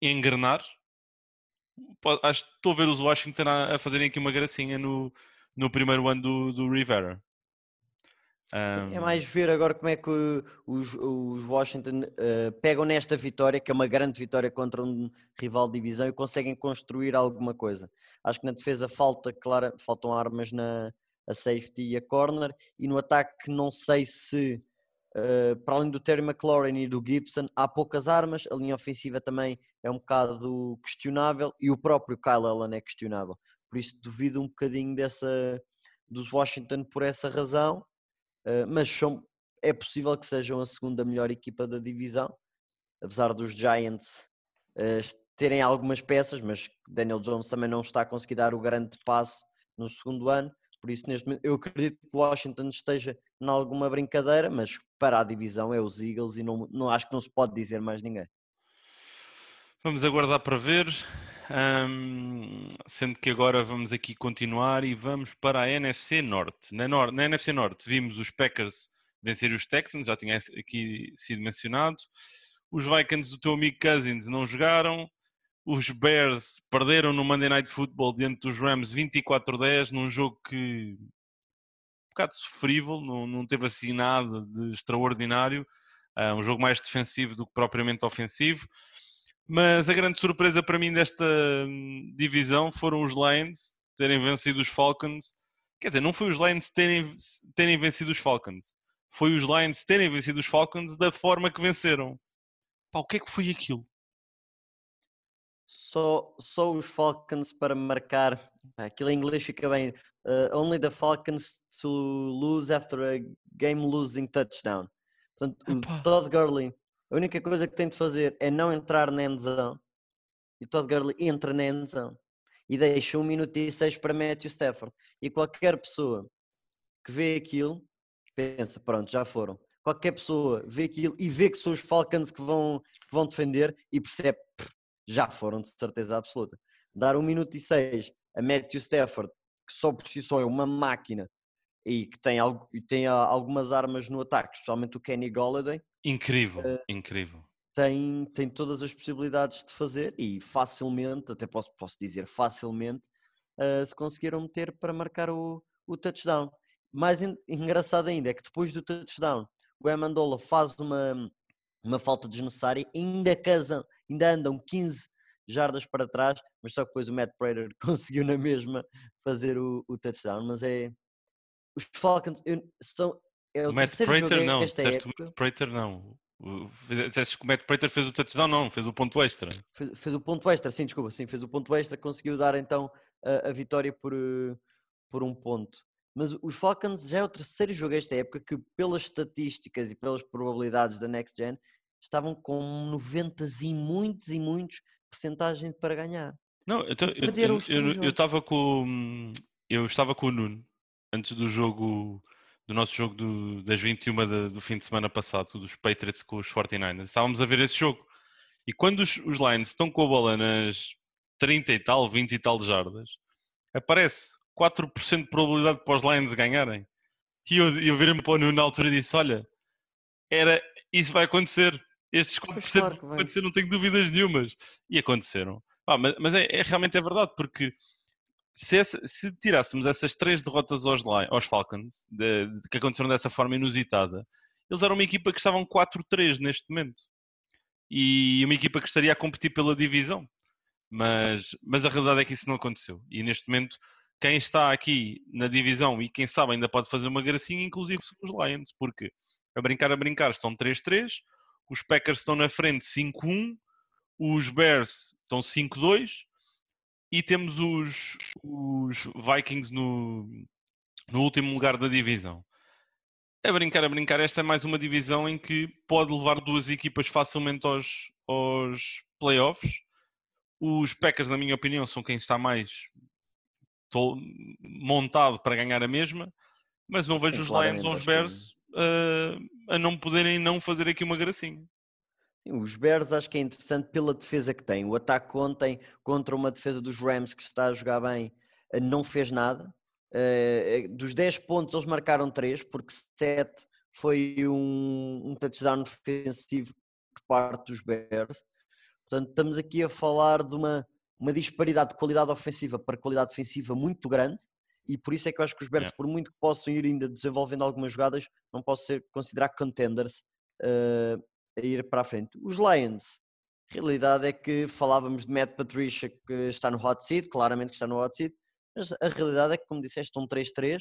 B: engrenar, acho que estou a ver os Washington a, a fazerem aqui uma gracinha no, no primeiro ano do, do Rivera.
C: É
B: Ahm,
C: mais ver agora como é que os, os Washington eh, pegam nesta vitória, que é uma grande vitória contra um rival de divisão, e conseguem construir alguma coisa. Acho que na defesa falta, claro, faltam armas na a safety e a corner, e no ataque não sei se, eh, para além do Terry McLaurin e do Gibson, há poucas armas, a linha ofensiva também é um bocado questionável, e o próprio Kyle Allen é questionável. Por isso duvido um bocadinho dessa, dos Washington por essa razão. Uh, mas são, é possível que sejam a segunda melhor equipa da divisão, apesar dos Giants uh, terem algumas peças, mas Daniel Jones também não está a conseguir dar o grande passo no segundo ano. Por isso, neste momento, eu acredito que Washington esteja em alguma brincadeira, mas para a divisão é os Eagles e não, não acho que não se pode dizer mais ninguém.
B: Vamos aguardar para ver. Um, sendo que agora vamos aqui continuar e vamos para a NFC Norte. Na, Nor na NFC Norte vimos os Packers vencer os Texans, já tinha aqui sido mencionado. Os Vikings do teu amigo Cousins não jogaram. Os Bears perderam no Monday Night Football diante dos Rams 24-10, num jogo que um bocado sofrível, não, não teve assim nada de extraordinário. Uh, um jogo mais defensivo do que propriamente ofensivo. Mas a grande surpresa para mim desta hum, divisão foram os Lions terem vencido os Falcons. Quer dizer, não foi os Lions terem, terem vencido os Falcons. Foi os Lions terem vencido os Falcons da forma que venceram. Pá, o que é que foi aquilo?
C: só, só os Falcons para marcar. Aquilo em inglês fica bem. Uh, only the Falcons to lose after a game losing touchdown. Portanto, o Todd Gurley, a única coisa que tem de fazer é não entrar na endzone. E o Todd Gurley entra na endzone e deixa um minuto e seis para Matthew Stafford. E qualquer pessoa que vê aquilo pensa: pronto, já foram. Qualquer pessoa vê aquilo e vê que são os Falcons que vão, que vão defender e percebe: já foram de certeza absoluta. Dar um minuto e seis a Matthew Stafford, que só por si só é uma máquina e que tem, algo, tem algumas armas no ataque, especialmente o Kenny Golladay.
B: Incrível, uh, incrível.
C: Tem, tem todas as possibilidades de fazer e facilmente, até posso, posso dizer facilmente, uh, se conseguiram meter para marcar o, o touchdown. Mais engraçado ainda é que depois do touchdown, o Amendola faz uma, uma falta desnecessária, ainda casam, ainda andam 15 jardas para trás, mas só que depois o Matt Prater [laughs] conseguiu na mesma fazer o, o touchdown. Mas é. Os Falcons eu, são. É o,
B: o Matt Prater não, disseste o Matt Prater não. Disseste que o Matt Prater fez o touchdown, não, fez o ponto extra.
C: Fez, fez, o ponto extra, sim, desculpa, sim, fez o ponto extra, conseguiu dar então a, a vitória por, eh, por um ponto. Mas os Falcons já é o terceiro jogo esta época que, pelas estatísticas e pelas probabilidades da Next Gen, estavam com 90 e muitos e muitos porcentagem para ganhar.
B: Não, então, eu eu estava com eu estava com o Nuno antes do jogo do nosso jogo do, das 21 de, do fim de semana passado, dos Patriots com os 49ers. Estávamos a ver esse jogo. E quando os, os Lions estão com a bola nas 30 e tal, 20 e tal jardas, aparece 4% de probabilidade para os Lions ganharem. E eu, eu virei-me para o Nuno na altura e disse: Olha, era, isso vai acontecer. Estes 4% claro vão acontecer, não tenho dúvidas nenhumas. E aconteceram. Ah, mas, mas é, é, realmente é verdade, porque se, essa, se tirássemos essas três derrotas aos, aos Falcons, de, de, que aconteceram dessa forma inusitada, eles eram uma equipa que estavam 4-3 neste momento. E uma equipa que estaria a competir pela divisão. Mas, mas a realidade é que isso não aconteceu. E neste momento, quem está aqui na divisão e quem sabe ainda pode fazer uma gracinha, inclusive são os Lions, porque a brincar, a brincar, estão 3-3, os Packers estão na frente 5-1, os Bears estão 5-2 e temos os, os Vikings no, no último lugar da divisão. A brincar, a brincar, esta é mais uma divisão em que pode levar duas equipas facilmente aos, aos playoffs. Os Packers, na minha opinião, são quem está mais montado para ganhar a mesma, mas não vejo Sim, os Lions ou os Bears uh, a não poderem não fazer aqui uma gracinha.
C: Os Bears acho que é interessante pela defesa que tem. O ataque ontem contra uma defesa dos Rams que está a jogar bem eh, não fez nada. Uh, dos 10 pontos eles marcaram 3, porque 7 foi um, um touchdown defensivo por parte dos Bears. Portanto, estamos aqui a falar de uma, uma disparidade de qualidade ofensiva para qualidade defensiva muito grande e por isso é que eu acho que os Bears, por muito que possam ir ainda desenvolvendo algumas jogadas, não posso ser considerar contenders uh, a ir para a frente. Os Lions, a realidade é que falávamos de Matt Patricia que está no hot seat, claramente que está no hot seat, mas a realidade é que, como disseste, estão 3-3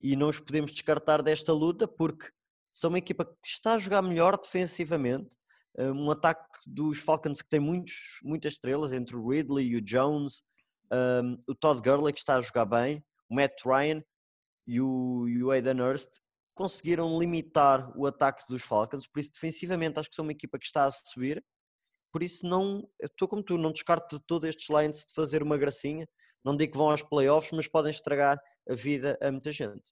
C: e não os podemos descartar desta luta porque são uma equipa que está a jogar melhor defensivamente, eh, um ataque dos Falcons que tem muitos, muitas estrelas, entre o Ridley e o Jones, um, eh, o Todd Gurley que está a jogar bem, o Matt Ryan e o, e o Hurst, conseguiram limitar o ataque dos Falcons, por isso defensivamente acho que são uma equipa que está a subir, por isso não, estou como tu, não descarto de todo estes Lions de fazer uma gracinha, não digo que vão aos playoffs, mas podem estragar a vida a muita gente.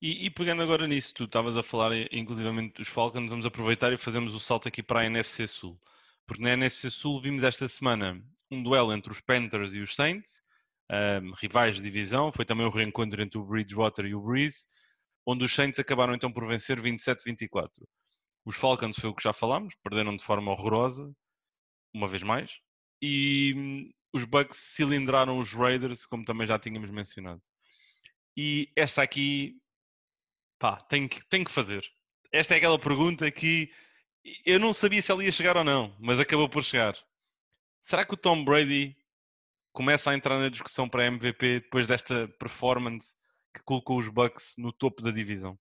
B: E, e, pegando agora nisso, tu estavas a falar inclusivamente dos Falcons, vamos aproveitar e fazemos o salto aqui para a NFC Sul. Porque na NFC Sul vimos esta semana um duelo entre os Panthers e os Saints, um, rivais de divisão, foi também o reencontro entre o Bridgewater e o Breeze, onde os Saints acabaram então por vencer 27-24. Os Falcons foi o que já falámos, perderam de forma horrorosa, uma vez mais, e hum, os Bucks cilindraram os Raiders, como também já tínhamos mencionado. E esta aqui, pá, tem que, tem que fazer. Esta é aquela pergunta que eu não sabia se ela ia chegar ou não, mas acabou por chegar. Será que o Tom Brady começa a entrar na discussão para MVP depois desta performance que colocou os Bucks no topo da divisão?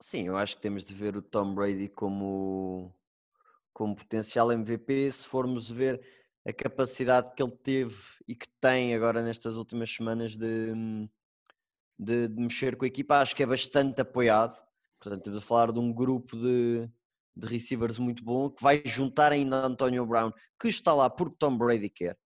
C: Sim, eu acho que temos de ver o Tom Brady como, como potencial MVP se formos ver a capacidade que ele teve e que tem agora nestas últimas semanas de, de, de mexer com a equipa. Acho que é bastante apoiado. Portanto, estamos a falar de um grupo de, de receivers muito bom que vai juntar ainda Antonio Brown, que está lá porque Tom Brady quer.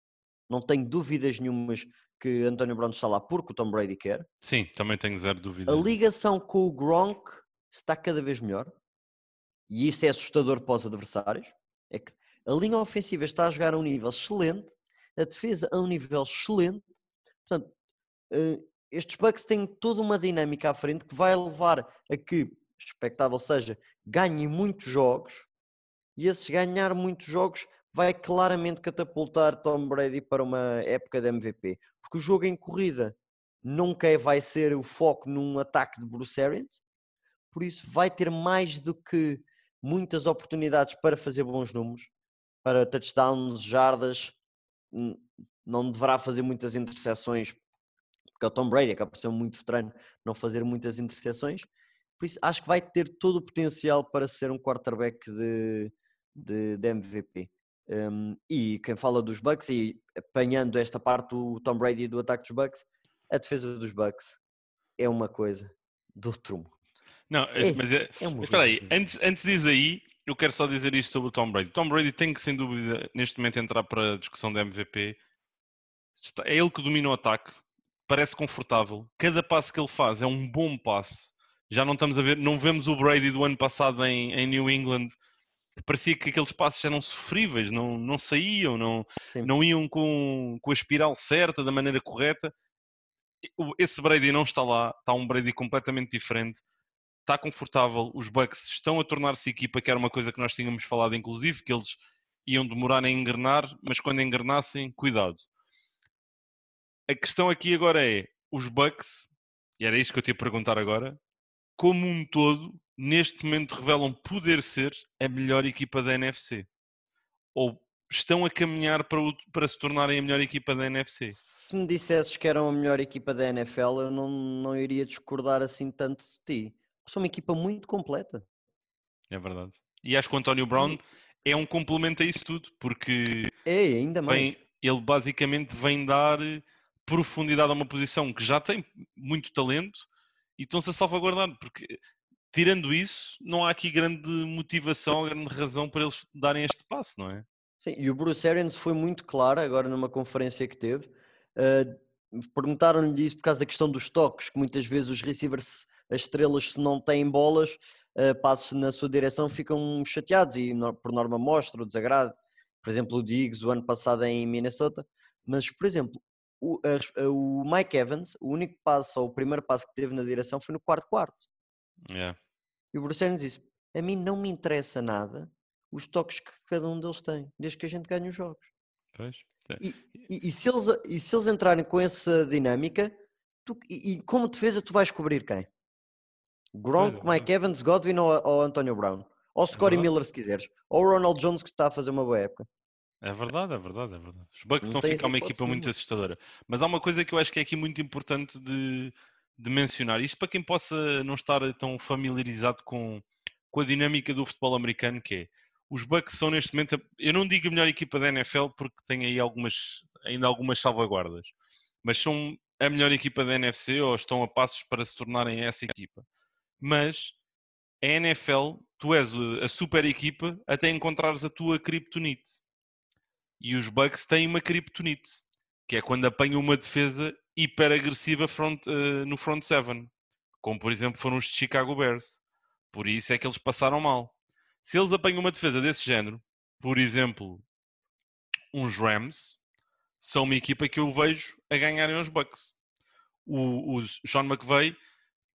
C: Não tenho dúvidas nenhumas que Antonio Brown está lá porque o Tom Brady quer.
B: Sim, também tenho zero dúvidas.
C: A ligação com o Gronk está cada vez melhor e isso é assustador para os adversários. É que a linha ofensiva está a jogar a um nível excelente, a defesa a um nível excelente. Portanto, eh, estes Bucks têm toda uma dinâmica à frente que vai levar a que, expectável seja, ganhem muitos jogos e esses ganhar muitos jogos vai claramente catapultar Tom Brady para uma época de MVP. Porque o jogo em corrida nunca é, vai ser o foco num ataque de Bruce Arians, por isso vai ter mais do que muitas oportunidades para fazer bons números, para touchdowns, jardas, não deverá fazer muitas interseções, porque é o Tom Brady, acaba por ser muito estranho não fazer muitas interseções, por isso acho que vai ter todo o potencial para ser um quarterback de, de, de MVP. Um, e quem fala dos Bucks e apanhando esta parte do Tom Brady do ataque dos Bucks, a defesa dos Bucks é uma coisa do outro mundo.
B: Não, é, mas, é, é mas espera aí, antes, antes diz aí, eu quero só dizer isto sobre o Tom Brady. Tom Brady tem que, sem dúvida, neste momento entrar para a discussão da MVP. É ele que domina o ataque, parece confortável. Cada passo que ele faz é um bom passe. Já não estamos a ver, não vemos o Brady do ano passado em, em New England, que parecia que aqueles passos eram sofríveis, não, não saíam, não, não iam com, com a espiral certa, da maneira correta. Esse Brady não está lá, está um Brady completamente diferente está confortável, os Bucks estão a tornar-se equipa, que era uma coisa que nós tínhamos falado, inclusive, que eles iam demorar a engrenar, mas quando engrenassem, cuidado. A questão aqui agora é, os Bucks, e era isto que eu te ia perguntar agora, como um todo, neste momento revelam poder ser a melhor equipa da NFC? Ou estão a caminhar para, o, para se tornarem a melhor equipa da NFC?
C: Se me dissesses que eram a melhor equipa da NFL, eu não, não iria discordar assim tanto de ti são uma equipa muito completa.
B: É verdade. E acho que o António Brown é um complemento a isso tudo, porque
C: é, ainda mais. Vem,
B: ele basicamente vem dar profundidade a uma posição que já tem muito talento e estão-se a salvaguardar, porque tirando isso, não há aqui grande motivação, grande razão para eles darem este passo, não é?
C: Sim, e o Bruce Arians foi muito claro agora numa conferência que teve. Uh, Perguntaram-lhe isso por causa da questão dos toques, que muitas vezes os receivers as estrelas, se não têm bolas, uh, passos na sua direção, ficam chateados e por norma mostra o desagrado. Por exemplo, o Diggs, o ano passado em Minnesota. Mas, por exemplo, o, a, o Mike Evans, o único passo, ou o primeiro passo que teve na direção foi no quarto quarto.
B: Yeah.
C: E o Bruce Arians disse: A mim não me interessa nada os toques que cada um deles tem, desde que a gente ganhe os jogos.
B: Pois.
C: É. E, e, e, se eles, e se eles entrarem com essa dinâmica, tu, e, e, como defesa, tu vais cobrir quem? Gronk, é, Mike Evans, Godwin ou, ou Antonio Brown. Ou é Scottie é Miller, se quiseres. Ou Ronald Jones, que está a fazer uma boa época.
B: É verdade, é verdade, é verdade. Os Bucks estão a ficar uma equipa muito assustadora. Mas há uma coisa que eu acho que é aqui muito importante de, de mencionar. Isto para quem possa não estar tão familiarizado com, com a dinâmica do futebol americano, que é os Bucks são neste momento, eu não digo a melhor equipa da NFL porque tem aí algumas, ainda algumas salvaguardas, mas são a melhor equipa da NFC ou estão a passos para se tornarem essa equipa. Mas a NFL, tu és a super equipa até encontrares a tua kryptonite. E os Bucks têm uma kryptonite, que é quando apanham uma defesa hiper agressiva front, uh, no front seven, como por exemplo foram os de Chicago Bears. Por isso é que eles passaram mal. Se eles apanham uma defesa desse género, por exemplo, uns Rams, são uma equipa que eu vejo a ganharem os Bucks. O, o Sean McVay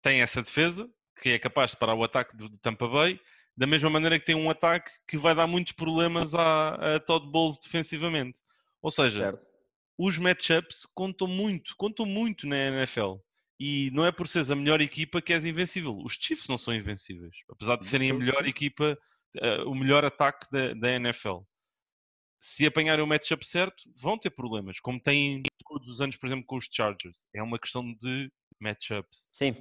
B: tem essa defesa, que é capaz de parar o ataque de Tampa Bay, da mesma maneira que tem um ataque que vai dar muitos problemas a, a Todd Bowles defensivamente. Ou seja, certo. Os matchups contam muito, contam muito na NFL. E não é por seres a melhor equipa que és invencível. Os Chiefs não são invencíveis, apesar de serem a melhor equipa, uh, o melhor ataque da, da NFL se apanharem o matchup certo, vão ter problemas, como têm todos os anos, por exemplo, com os Chargers. É uma questão de matchups.
C: Sim.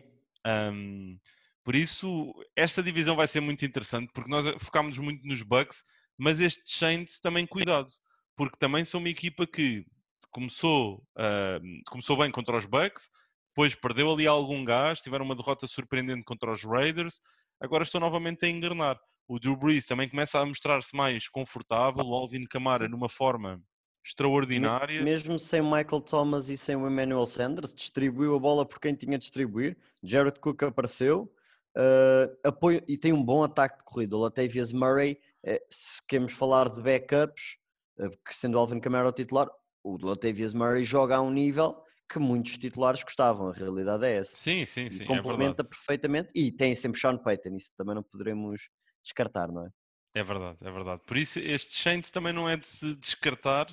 B: Um, por isso, esta divisão vai ser muito interessante, porque nós focámos muito nos Bucks, mas estes Saints também cuidado, porque também são uma equipa que começou, uh, começou bem contra os Bucks, depois perdeu ali algum gás, tiveram uma derrota surpreendente contra os Raiders, agora estão novamente a engrenar o Drew Brees também começa a mostrar-se mais confortável, o Alvin Kamara numa forma extraordinária.
C: Mesmo sem o Michael Thomas e sem o Emmanuel Sanders, distribuiu a bola por quem tinha de distribuir. Jared Cook apareceu uh, apoio, e tem um bom ataque de corrida. O Latavius Murray, eh, se queremos falar de backups, uh, sendo o Alvin Kamara o titular, o Latavius Murray joga a um nível que muitos titulares gostavam, a realidade é essa.
B: Sim, sim, sim.
C: E é complementa
B: é
C: perfeitamente e tem sempre Sean Payton, isso também não poderemos descartar, não é?
B: É verdade, é verdade. Por isso, este Saints também não é de se descartar,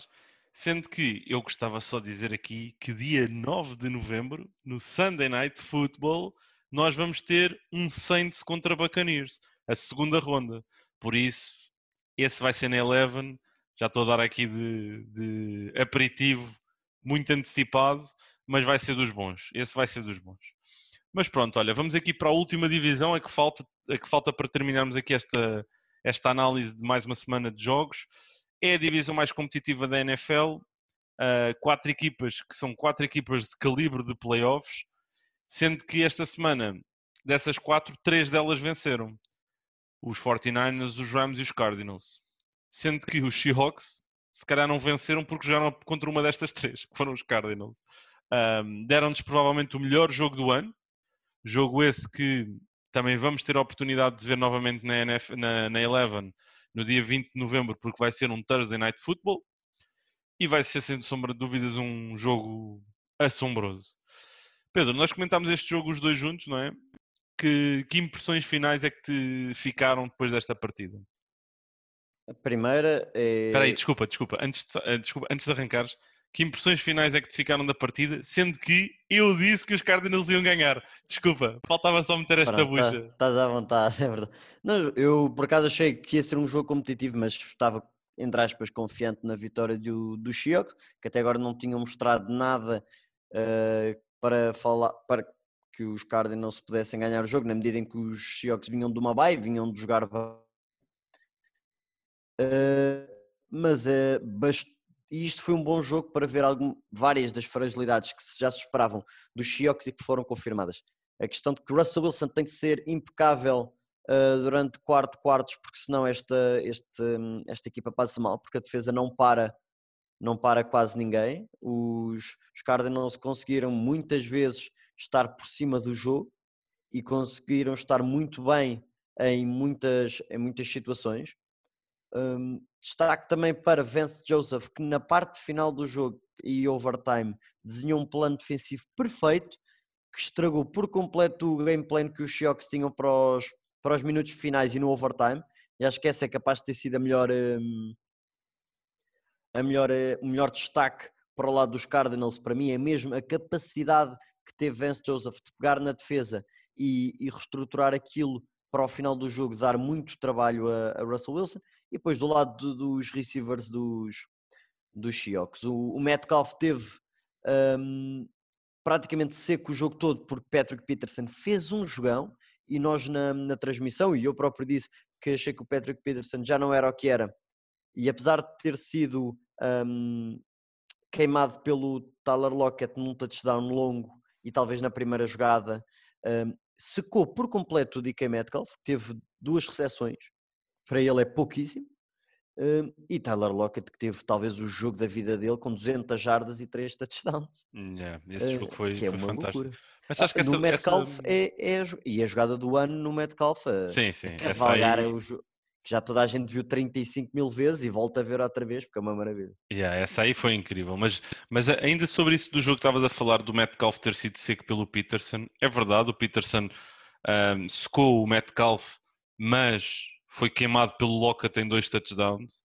B: sendo que eu gostava só de dizer aqui que dia 9 de novembro, no Sunday Night Football, nós vamos ter um Saints contra Buccaneers, a segunda ronda. Por isso, esse vai ser na Eleven. Já estou a dar aqui de, de aperitivo muito antecipado, mas vai ser dos bons. Esse vai ser dos bons. Mas pronto, olha, vamos aqui para a última divisão, a que falta, a que falta para terminarmos aqui esta, esta análise de mais uma semana de jogos. É a divisão mais competitiva da NFL. Uh, quatro equipas que são quatro equipas de calibre de playoffs, sendo que esta semana, dessas quatro, três delas venceram. Os 49ers, os Rams e os Cardinals. Sendo que os Seahawks, se calhar não venceram porque jogaram contra uma destas três, que foram os Cardinals. Um, Deram-nos provavelmente o melhor jogo do ano, Jogo esse que também vamos ter a oportunidade de ver novamente na, NF, na, na Eleven no dia 20 de novembro, porque vai ser um Thursday Night Football e vai ser, sem sombra de dúvidas, um jogo assombroso. Pedro, nós comentámos este jogo os dois juntos, não é? Que, que impressões finais é que te ficaram depois desta partida?
C: A primeira é.
B: Espera aí, desculpa, desculpa. Antes de, eh, desculpa, antes de arrancares, que impressões finais é que te ficaram da partida, sendo que eu disse que os Cardinals iam ganhar. Desculpa, faltava só meter esta Pronto, bucha.
C: Estás à vontade, [laughs] é verdade. Não, eu por acaso achei que ia ser um jogo competitivo, mas estava, entre aspas, confiante na vitória do, do Seahawks, que até agora não tinham mostrado nada uh, para falar, para que os Cardinals pudessem ganhar o jogo, na medida em que os Seahawks vinham de uma bye, vinham de jogar. Uh, mas é bastante e isto foi um bom jogo para ver algum, várias das fragilidades que já se esperavam dos Seahawks e que foram confirmadas. A questão de que Russell Wilson tem que ser impecável uh, durante quarto quartos, porque senão esta, este, esta equipa passa mal, porque a defesa não para, não para quase ninguém. Os, os Cardinals conseguiram muitas vezes estar por cima do jogo e conseguiram estar muito bem em muitas, em muitas situações. Um, destaque também para Vance Joseph, que na parte final do jogo e overtime desenhou um plano defensivo perfeito, que estragou por completo o game plan que os Seahawks tinham para os, para os minutos finais e no overtime. E acho que essa é capaz de ter sido a melhor, um, a melhor, o melhor destaque para o lado dos Cardinals. Para mim é mesmo a capacidade que teve Vance Joseph de pegar na defesa e, e reestruturar aquilo para o final do jogo, dar muito trabalho a, a Russell Wilson e depois do lado do, dos receivers dos, dos Seahawks, o, o Metcalf teve um, praticamente seco o jogo todo porque Patrick Peterson fez um jogão e nós na, na transmissão, e eu próprio disse que achei que o Patrick Peterson já não era o que era. E apesar de ter sido um, queimado pelo Tyler Lockett num touchdown longo e talvez na primeira jogada um, secou por completo o DK Metcalf, teve duas recepções, para ele é pouquíssimo, um, e Tyler Lockett, que teve talvez o jogo da vida dele com 200 jardas e 3 touchdowns.
B: Yeah, [laughs] esse jogo foi,
C: que é
B: foi fantástico.
C: loucura.
B: Mas acho que
C: Ah,
B: essa,
C: no Metcalf
B: essa-
C: é, é e a jogada do ano no Metcalf a,
B: Sim, sim.
C: a
B: Essa
C: cavalgar
B: aí,
C: o que já toda a gente viu 35 mil vezes e volta a ver outra vez porque é uma maravilha.
B: yeah, essa aí foi incrível. Mas, mas ainda sobre isso do jogo que estavas a falar do Metcalf ter sido seco pelo Peterson, é verdade, o Peterson ahm, secou o Metcalf, mas foi queimado pelo Lockett em dois touchdowns.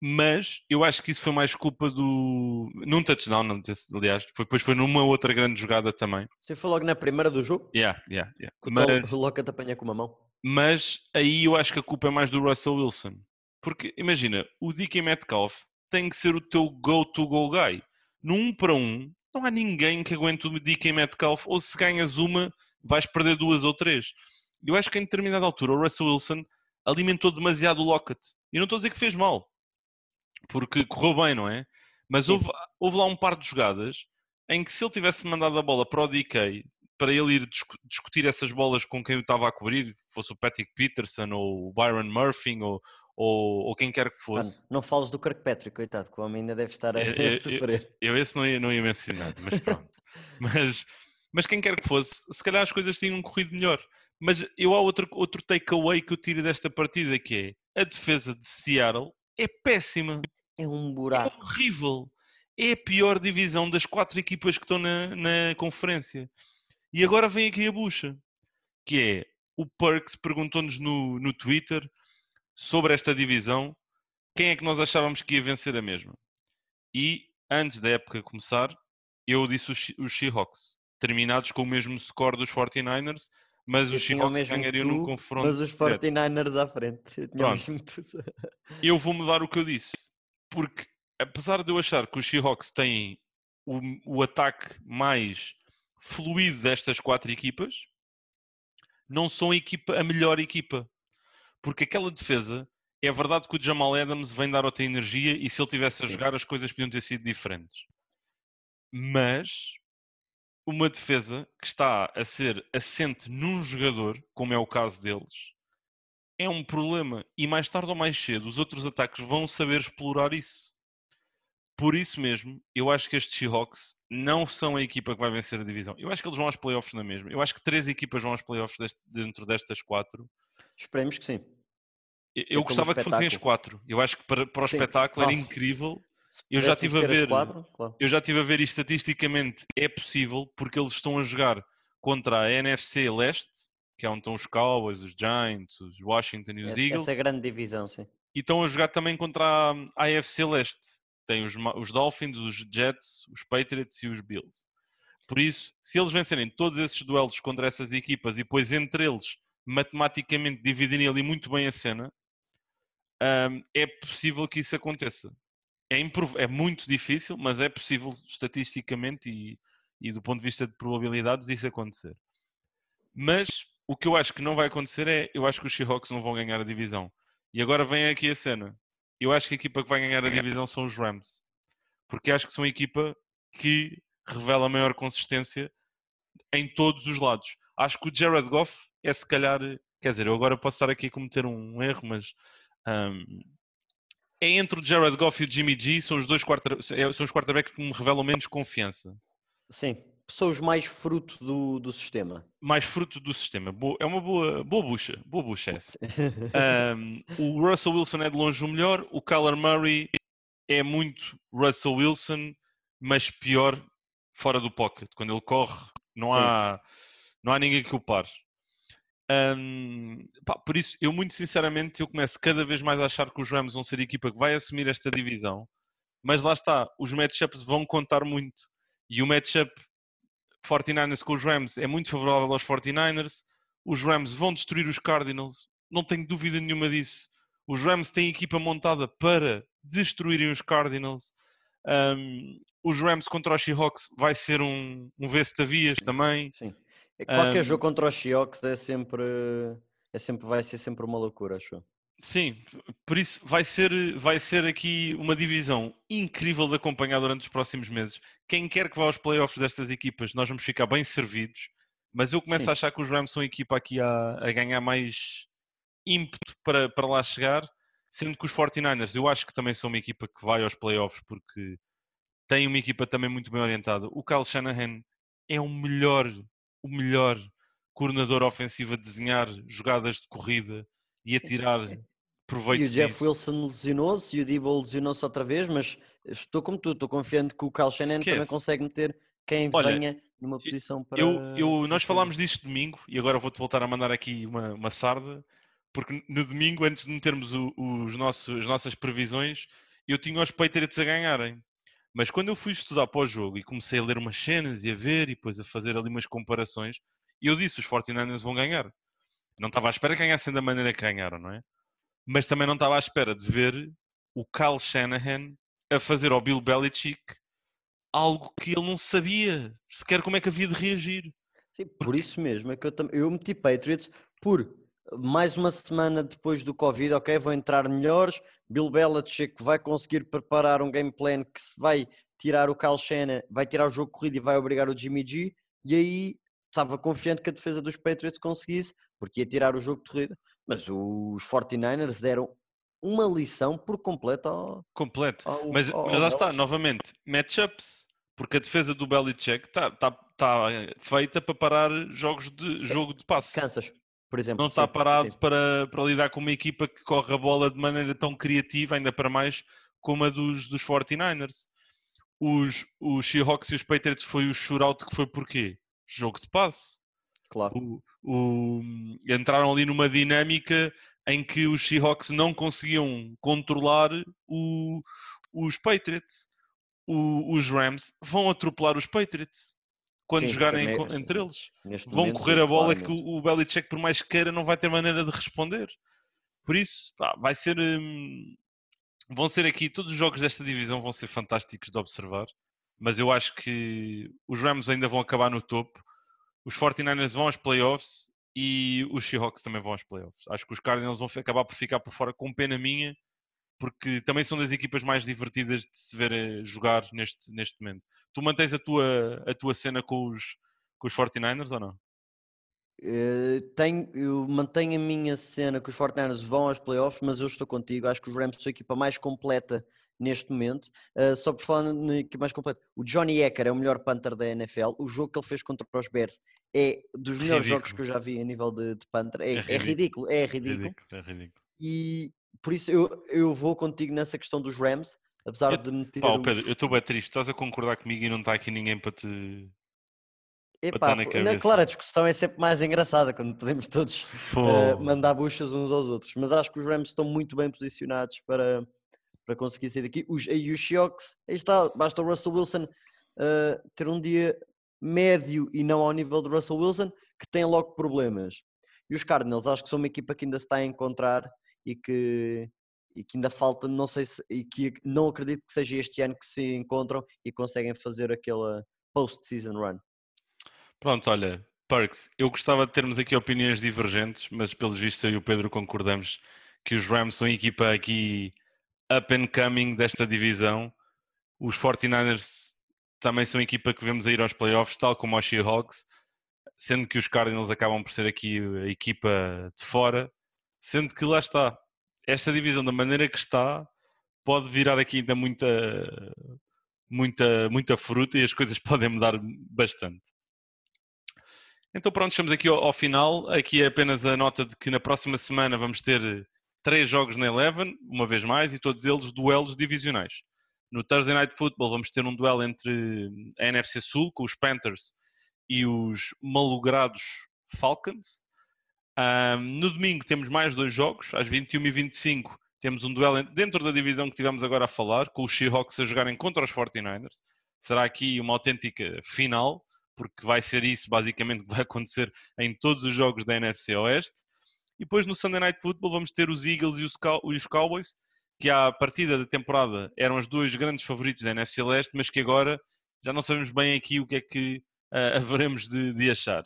B: Mas eu acho que isso foi mais culpa do. Num touchdown, não, aliás, foi, depois foi numa outra grande jogada também.
C: Você foi logo na primeira do jogo?
B: Yeah, yeah, yeah.
C: o
B: Mas,
C: o Lockett apanha com uma mão.
B: mas aí eu acho que a culpa é mais do Russell Wilson. Porque imagina, o DK Metcalf tem que ser o teu go-to-go guy. No 1 para 1, não há ninguém que aguente o DK Metcalf, ou se ganhas uma, vais perder duas ou três. Eu acho que em determinada altura o Russell Wilson alimentou demasiado o Lockett. E não estou a dizer que fez mal, porque correu bem, não é? Mas houve, houve lá um par de jogadas em que se ele tivesse mandado a bola para o DK para ele ir discu- discutir essas bolas com quem o estava a cobrir, fosse o Patrick Peterson ou o Byron Murphy ou, ou, ou quem quer que
C: Mano,
B: fosse.
C: não fales do Kirkpatrick, coitado, que o homem ainda deve estar a,
B: é, [laughs]
C: a sofrer.
B: Eu esse não ia, não ia mencionar, mas pronto. [laughs] mas, mas quem quer que fosse, se calhar as coisas tinham corrido melhor. Mas eu há outro, outro takeaway que eu tiro desta partida que é a defesa de Seattle é péssima.
C: É um
B: É
C: buraco.
B: horrível. É a pior divisão das quatro equipas que estão na, na conferência. E agora vem aqui a bucha, que é o Perks perguntou-nos no, no Twitter sobre esta divisão quem é que nós achávamos que ia vencer a mesma. E antes da época começar, eu disse os, os Seahawks, terminados com o mesmo score dos 49ers, mas
C: Eu
B: os Seahawks ganhariam num
C: tu,
B: confronto.
C: Mas os
B: direto.
C: 49ers à frente. Eu
B: Pronto. eu vou mudar o que eu disse. Porque, apesar de eu achar que os Seahawks têm o, o ataque mais fluido destas quatro equipas, não são a, equipa, a melhor equipa. Porque aquela defesa, é verdade que o Jamal Adams vem dar outra energia e se ele tivesse a jogar as coisas podiam ter sido diferentes. Mas uma defesa que está a ser assente num jogador, como é o caso deles, é um problema. E mais tarde ou mais cedo, os outros ataques vão saber explorar isso. Por isso mesmo, eu acho que estes Seahawks não são a equipa que vai vencer a divisão. Eu acho que eles vão aos playoffs na mesma. Eu acho que três equipas vão aos playoffs deste- dentro destas quatro.
C: Esperemos que sim.
B: Eu- Eu
C: pelo
B: gostava que fossem as quatro. Eu acho que para, para o
C: Sim.
B: espetáculo era
C: Nossa.
B: incrível. Eu já estive a ver-
C: claro.
B: Eu já estive a ver e estatisticamente é possível porque eles estão a jogar contra a NFC Leste, que é onde estão os Cowboys, os Giants, os Washington e os
C: Essa,
B: Eagles.
C: essa grande divisão, sim.
B: e estão a jogar também contra a AFC Leste. Tem os, os Dolphins, os Jets, os Patriots e os Bills. Por isso, se eles vencerem todos esses duelos contra essas equipas e depois entre eles matematicamente dividirem ali muito bem a cena, hum, é possível que isso aconteça. É, é muito difícil, mas é possível estatisticamente e, e do ponto de vista de probabilidades disso acontecer. Mas o que eu acho que não vai acontecer é, eu acho que os Seahawks não vão ganhar a divisão. E agora vem aqui a cena. Eu acho que a equipa que vai ganhar a divisão são os Rams. Porque acho que são a equipa que revela maior consistência em todos os lados. Acho que o Jared Goff é se calhar. Quer dizer, eu agora posso estar aqui a cometer um erro, mas. hum, é entre o Jared Goff e o Jimmy G, são os dois quarter, é- são os quarterbacks que me revelam menos confiança.
C: Sim. São os mais fruto do, do sistema.
B: Mais fruto do sistema. Boa- é uma boa, boa bucha. Boa bucha essa. [laughs] Um, o Russell Wilson é de longe o melhor, o Kyler Murray é muito Russell Wilson, mas pior fora do pocket. Quando ele corre, não
C: Sim.
B: há, não há ninguém que o pare. Um, pá, por isso, eu muito sinceramente, eu começo cada vez mais a achar que os Rams vão ser a equipa que vai assumir esta divisão. Mas lá está, os matchups vão contar muito. E o matchup 49ers com os Rams é muito favorável aos 49ers. Os Rams vão destruir os Cardinals, não tenho dúvida nenhuma disso. Os Rams têm equipa montada para destruírem os Cardinals. Um, os Rams contra os Seahawks vai ser um, um vestavias também.
C: Sim. É que Qualquer
B: Um,
C: jogo contra os Seahawks é sempre, é sempre, vai ser sempre uma loucura, acho.
B: Sim, por isso vai ser, vai ser aqui uma divisão incrível de acompanhar durante os próximos meses. Quem quer que vá aos playoffs destas equipas, nós vamos ficar bem servidos. Mas eu começo Sim. a achar que os Rams são a equipa aqui a, a ganhar mais ímpeto para, para lá chegar, sendo que os 49ers eu acho que também são uma equipa que vai aos playoffs porque tem uma equipa também muito bem orientada. O Kyle Shanahan é o melhor, o melhor coordenador ofensivo a desenhar jogadas de corrida e a tirar proveito
C: E o Jeff
B: disso.
C: Wilson lesionou-se e o Debo lesionou-se outra vez, mas estou como tu, estou confiante que o Kyle Shanahan Esquece. também consegue meter quem Olha, venha numa posição para...
B: Eu, eu, nós falámos disto domingo e agora vou-te voltar a mandar aqui uma, uma sarda, porque no domingo, antes de metermos o, os nossos, as nossas previsões, eu tinha os Patriots a ganharem. Mas quando eu fui estudar para o jogo e comecei a ler umas cenas e a ver e depois a fazer ali umas comparações, eu disse, os 49ers vão ganhar. Não estava à espera que ganhassem da maneira que ganharam, não é? Mas também não estava à espera de ver o Kyle Shanahan a fazer ao Bill Belichick algo que ele não sabia sequer como é que havia de reagir.
C: Sim, por isso mesmo é que eu, eu meti Patriots por mais uma semana depois do Covid, ok, vão entrar melhores, Bill Belichick vai conseguir preparar um game plan que se vai tirar o Kyle Shanahan, vai tirar o jogo corrido e vai obrigar o Jimmy G, e aí estava confiante que a defesa dos Patriots conseguisse, porque ia tirar o jogo de corrida, mas os 49ers deram uma lição por completo ao...
B: Completo, ao, mas, ao, mas lá está, novamente, matchups, porque a defesa do Belichick está tá, tá feita para parar jogos de, jogo de passe.
C: Kansas por exemplo.
B: Não está parado sim. Para, para lidar com uma equipa que corre a bola de maneira tão criativa, ainda para mais como a dos, dos 49ers. Os, os Seahawks e os Patriots foi o shootout que foi porquê? Jogo de passe.
C: Claro.
B: O, o, entraram ali numa dinâmica em que os Seahawks não conseguiam controlar o, os Patriots. Os Rams vão atropelar os Patriots quando Sim, jogarem entre eles. Vão correr a bola que o, o Belichick, por mais que queira, não vai ter maneira de responder. Por isso, pá, vai ser. Hum, vão ser aqui, todos os jogos desta divisão vão ser fantásticos de observar. Mas eu acho que os Rams ainda vão acabar no topo. Os 49ers vão aos playoffs e os Seahawks também vão aos playoffs. Acho que os Cardinals vão acabar por ficar por fora com pena minha, porque também são das equipas mais divertidas de se ver jogar neste, neste momento. Tu mantens a tua, a tua cena com os, com os 49ers ou não?
C: Uh, tenho, eu mantenho a minha cena que os 49ers vão aos playoffs, mas eu estou contigo. Acho que os Rams são a equipa mais completa neste momento. Uh, só por falar na equipa mais completa, o Johnny Ecker é o melhor punter da NFL. O jogo que ele fez contra os Bears é dos melhores ridículo. jogos que eu já vi a nível de, de punter. É, é, é ridículo. é ridículo, é ridículo. É ridículo. E por isso eu, eu vou contigo nessa questão dos Rams, apesar
B: eu,
C: de me ter.
B: Pá, Pedro, eu estou bem triste, estás a concordar comigo e não está aqui ninguém para te.
C: Epá, na claro, a discussão é sempre mais engraçada quando podemos todos uh, mandar buchas uns aos outros, mas acho que os Rams estão muito bem posicionados para, para conseguir sair daqui. Os, e os Seahawks, aí está, basta o Russell Wilson uh, ter um dia médio e não ao nível do Russell Wilson, que tem logo problemas. E os Cardinals, acho que são uma equipa que ainda se está a encontrar e que, e que ainda falta, não sei se, e que não acredito que seja este ano que se encontram e conseguem fazer aquela post-season run.
B: Pronto, olha, Perks, eu gostava de termos aqui opiniões divergentes, mas pelos vistos eu e o Pedro concordamos que os Rams são a equipa aqui up and coming desta divisão. Os 49ers também são a equipa que vemos a ir aos playoffs, tal como os Seahawks, sendo que os Cardinals acabam por ser aqui a equipa de fora Sendo que lá está, esta divisão da maneira que está pode virar aqui ainda muita, muita, muita fruta e as coisas [laughs] podem mudar bastante. Então pronto, estamos aqui ao, ao, final. Aqui é apenas a nota de que na próxima semana vamos ter três jogos na Eleven, uma vez mais, e todos eles duelos divisionais. No Thursday Night Football vamos ter um duelo entre a NFC Sul, com os Panthers e os malogrados Falcons. Um, no domingo temos mais dois jogos, às 21 e 25 temos um duelo dentro da divisão que tivemos agora a falar, com os Seahawks a jogarem contra os 49ers. Será aqui uma autêntica final, porque vai ser isso basicamente que vai acontecer em todos os jogos da NFC Oeste. E depois no Sunday Night Football vamos ter os Eagles e os, Cow os Cowboys, que à partida da temporada eram os dois grandes favoritos da NFC Leste, mas que agora já não sabemos bem aqui o que é que uh, [laughs] haveremos de, de achar.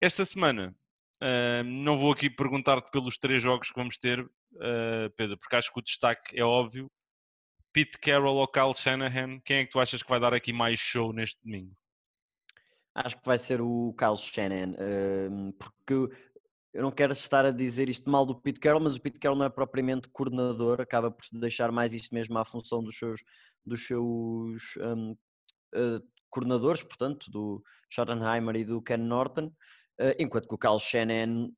B: Esta semana Uh, não vou aqui perguntar-te pelos três jogos que vamos ter. uh, Pedro, porque acho que o destaque é óbvio. Pete Carroll ou Kyle Shanahan, quem é que tu achas que vai dar aqui mais show neste domingo?
C: Acho que vai ser o Kyle Shanahan, uh, porque eu não quero estar a dizer isto mal do Pete Carroll, mas o Pete Carroll não é propriamente coordenador, acaba por deixar mais isto mesmo à função dos seus, dos seus um, coordenadores, portanto, do Schottenheimer e do Ken Norton, enquanto que o Kyle Shanahan,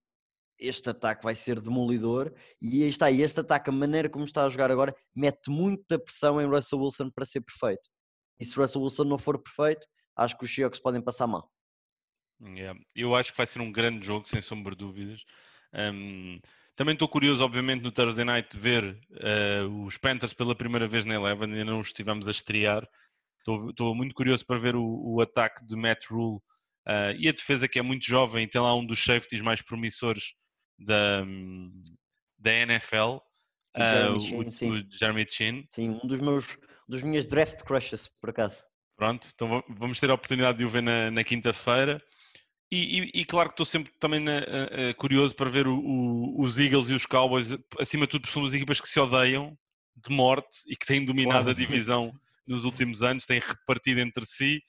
C: este ataque vai ser demolidor e aí está, este ataque, a maneira como está a jogar agora, mete muita pressão em Russell Wilson para ser perfeito. E se Russell Wilson não for perfeito, acho que os Seahawks podem passar mal.
B: Yeah. Eu acho que vai ser um grande jogo, sem sombra de dúvidas. Um, também estou curioso, obviamente, no Thursday Night ver uh, os Panthers pela primeira vez na Eleven, ainda não os estivemos a estrear. Estou, estou muito curioso para ver o, o ataque de Matt Rule uh, e a defesa que é muito jovem tem lá um dos safeties mais promissores da, da NFL.
C: O Jeremy, uh, Chin,
B: o,
C: sim.
B: o Jeremy Chin.
C: Sim, um dos meus dos minhas draft crushes, por acaso.
B: Pronto, então vamos ter a oportunidade de o ver na, na quinta-feira. E, e, e, claro que estou sempre também na, uh, curioso para ver o, o, os Eagles e os Cowboys, acima de tudo, porque são duas equipas que se odeiam de morte e que têm dominado a divisão nos últimos anos, têm repartido entre si,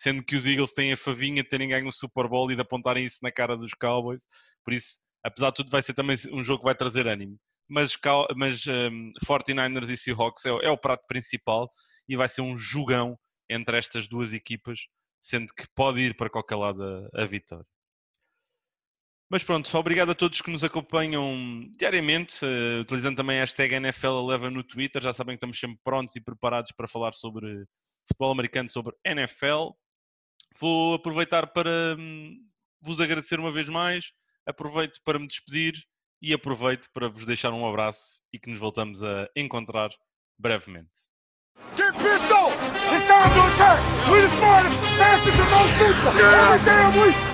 B: sendo que os Eagles têm a favinha de terem ganho o Super Bowl e de apontarem isso na cara dos Cowboys. Por isso, apesar de tudo, vai ser também um jogo que vai trazer ânimo. Mas, mas um, 49ers e Seahawks é, é o prato principal e vai ser um jogão entre estas duas equipas sendo que pode ir para qualquer lado a, a vitória. Mas pronto, obrigado a todos que nos acompanham diariamente, uh, utilizando também a hashtag NFL Leva no Twitter. Já sabem que estamos sempre prontos e preparados para falar sobre futebol americano, sobre NFL. Vou aproveitar para um, vos agradecer uma vez mais, aproveito para me despedir e aproveito para vos deixar um abraço e que nos voltamos a encontrar brevemente. Get pistol! It's time to attack! We the smartest, fastest, and most! Yeah. Damn, we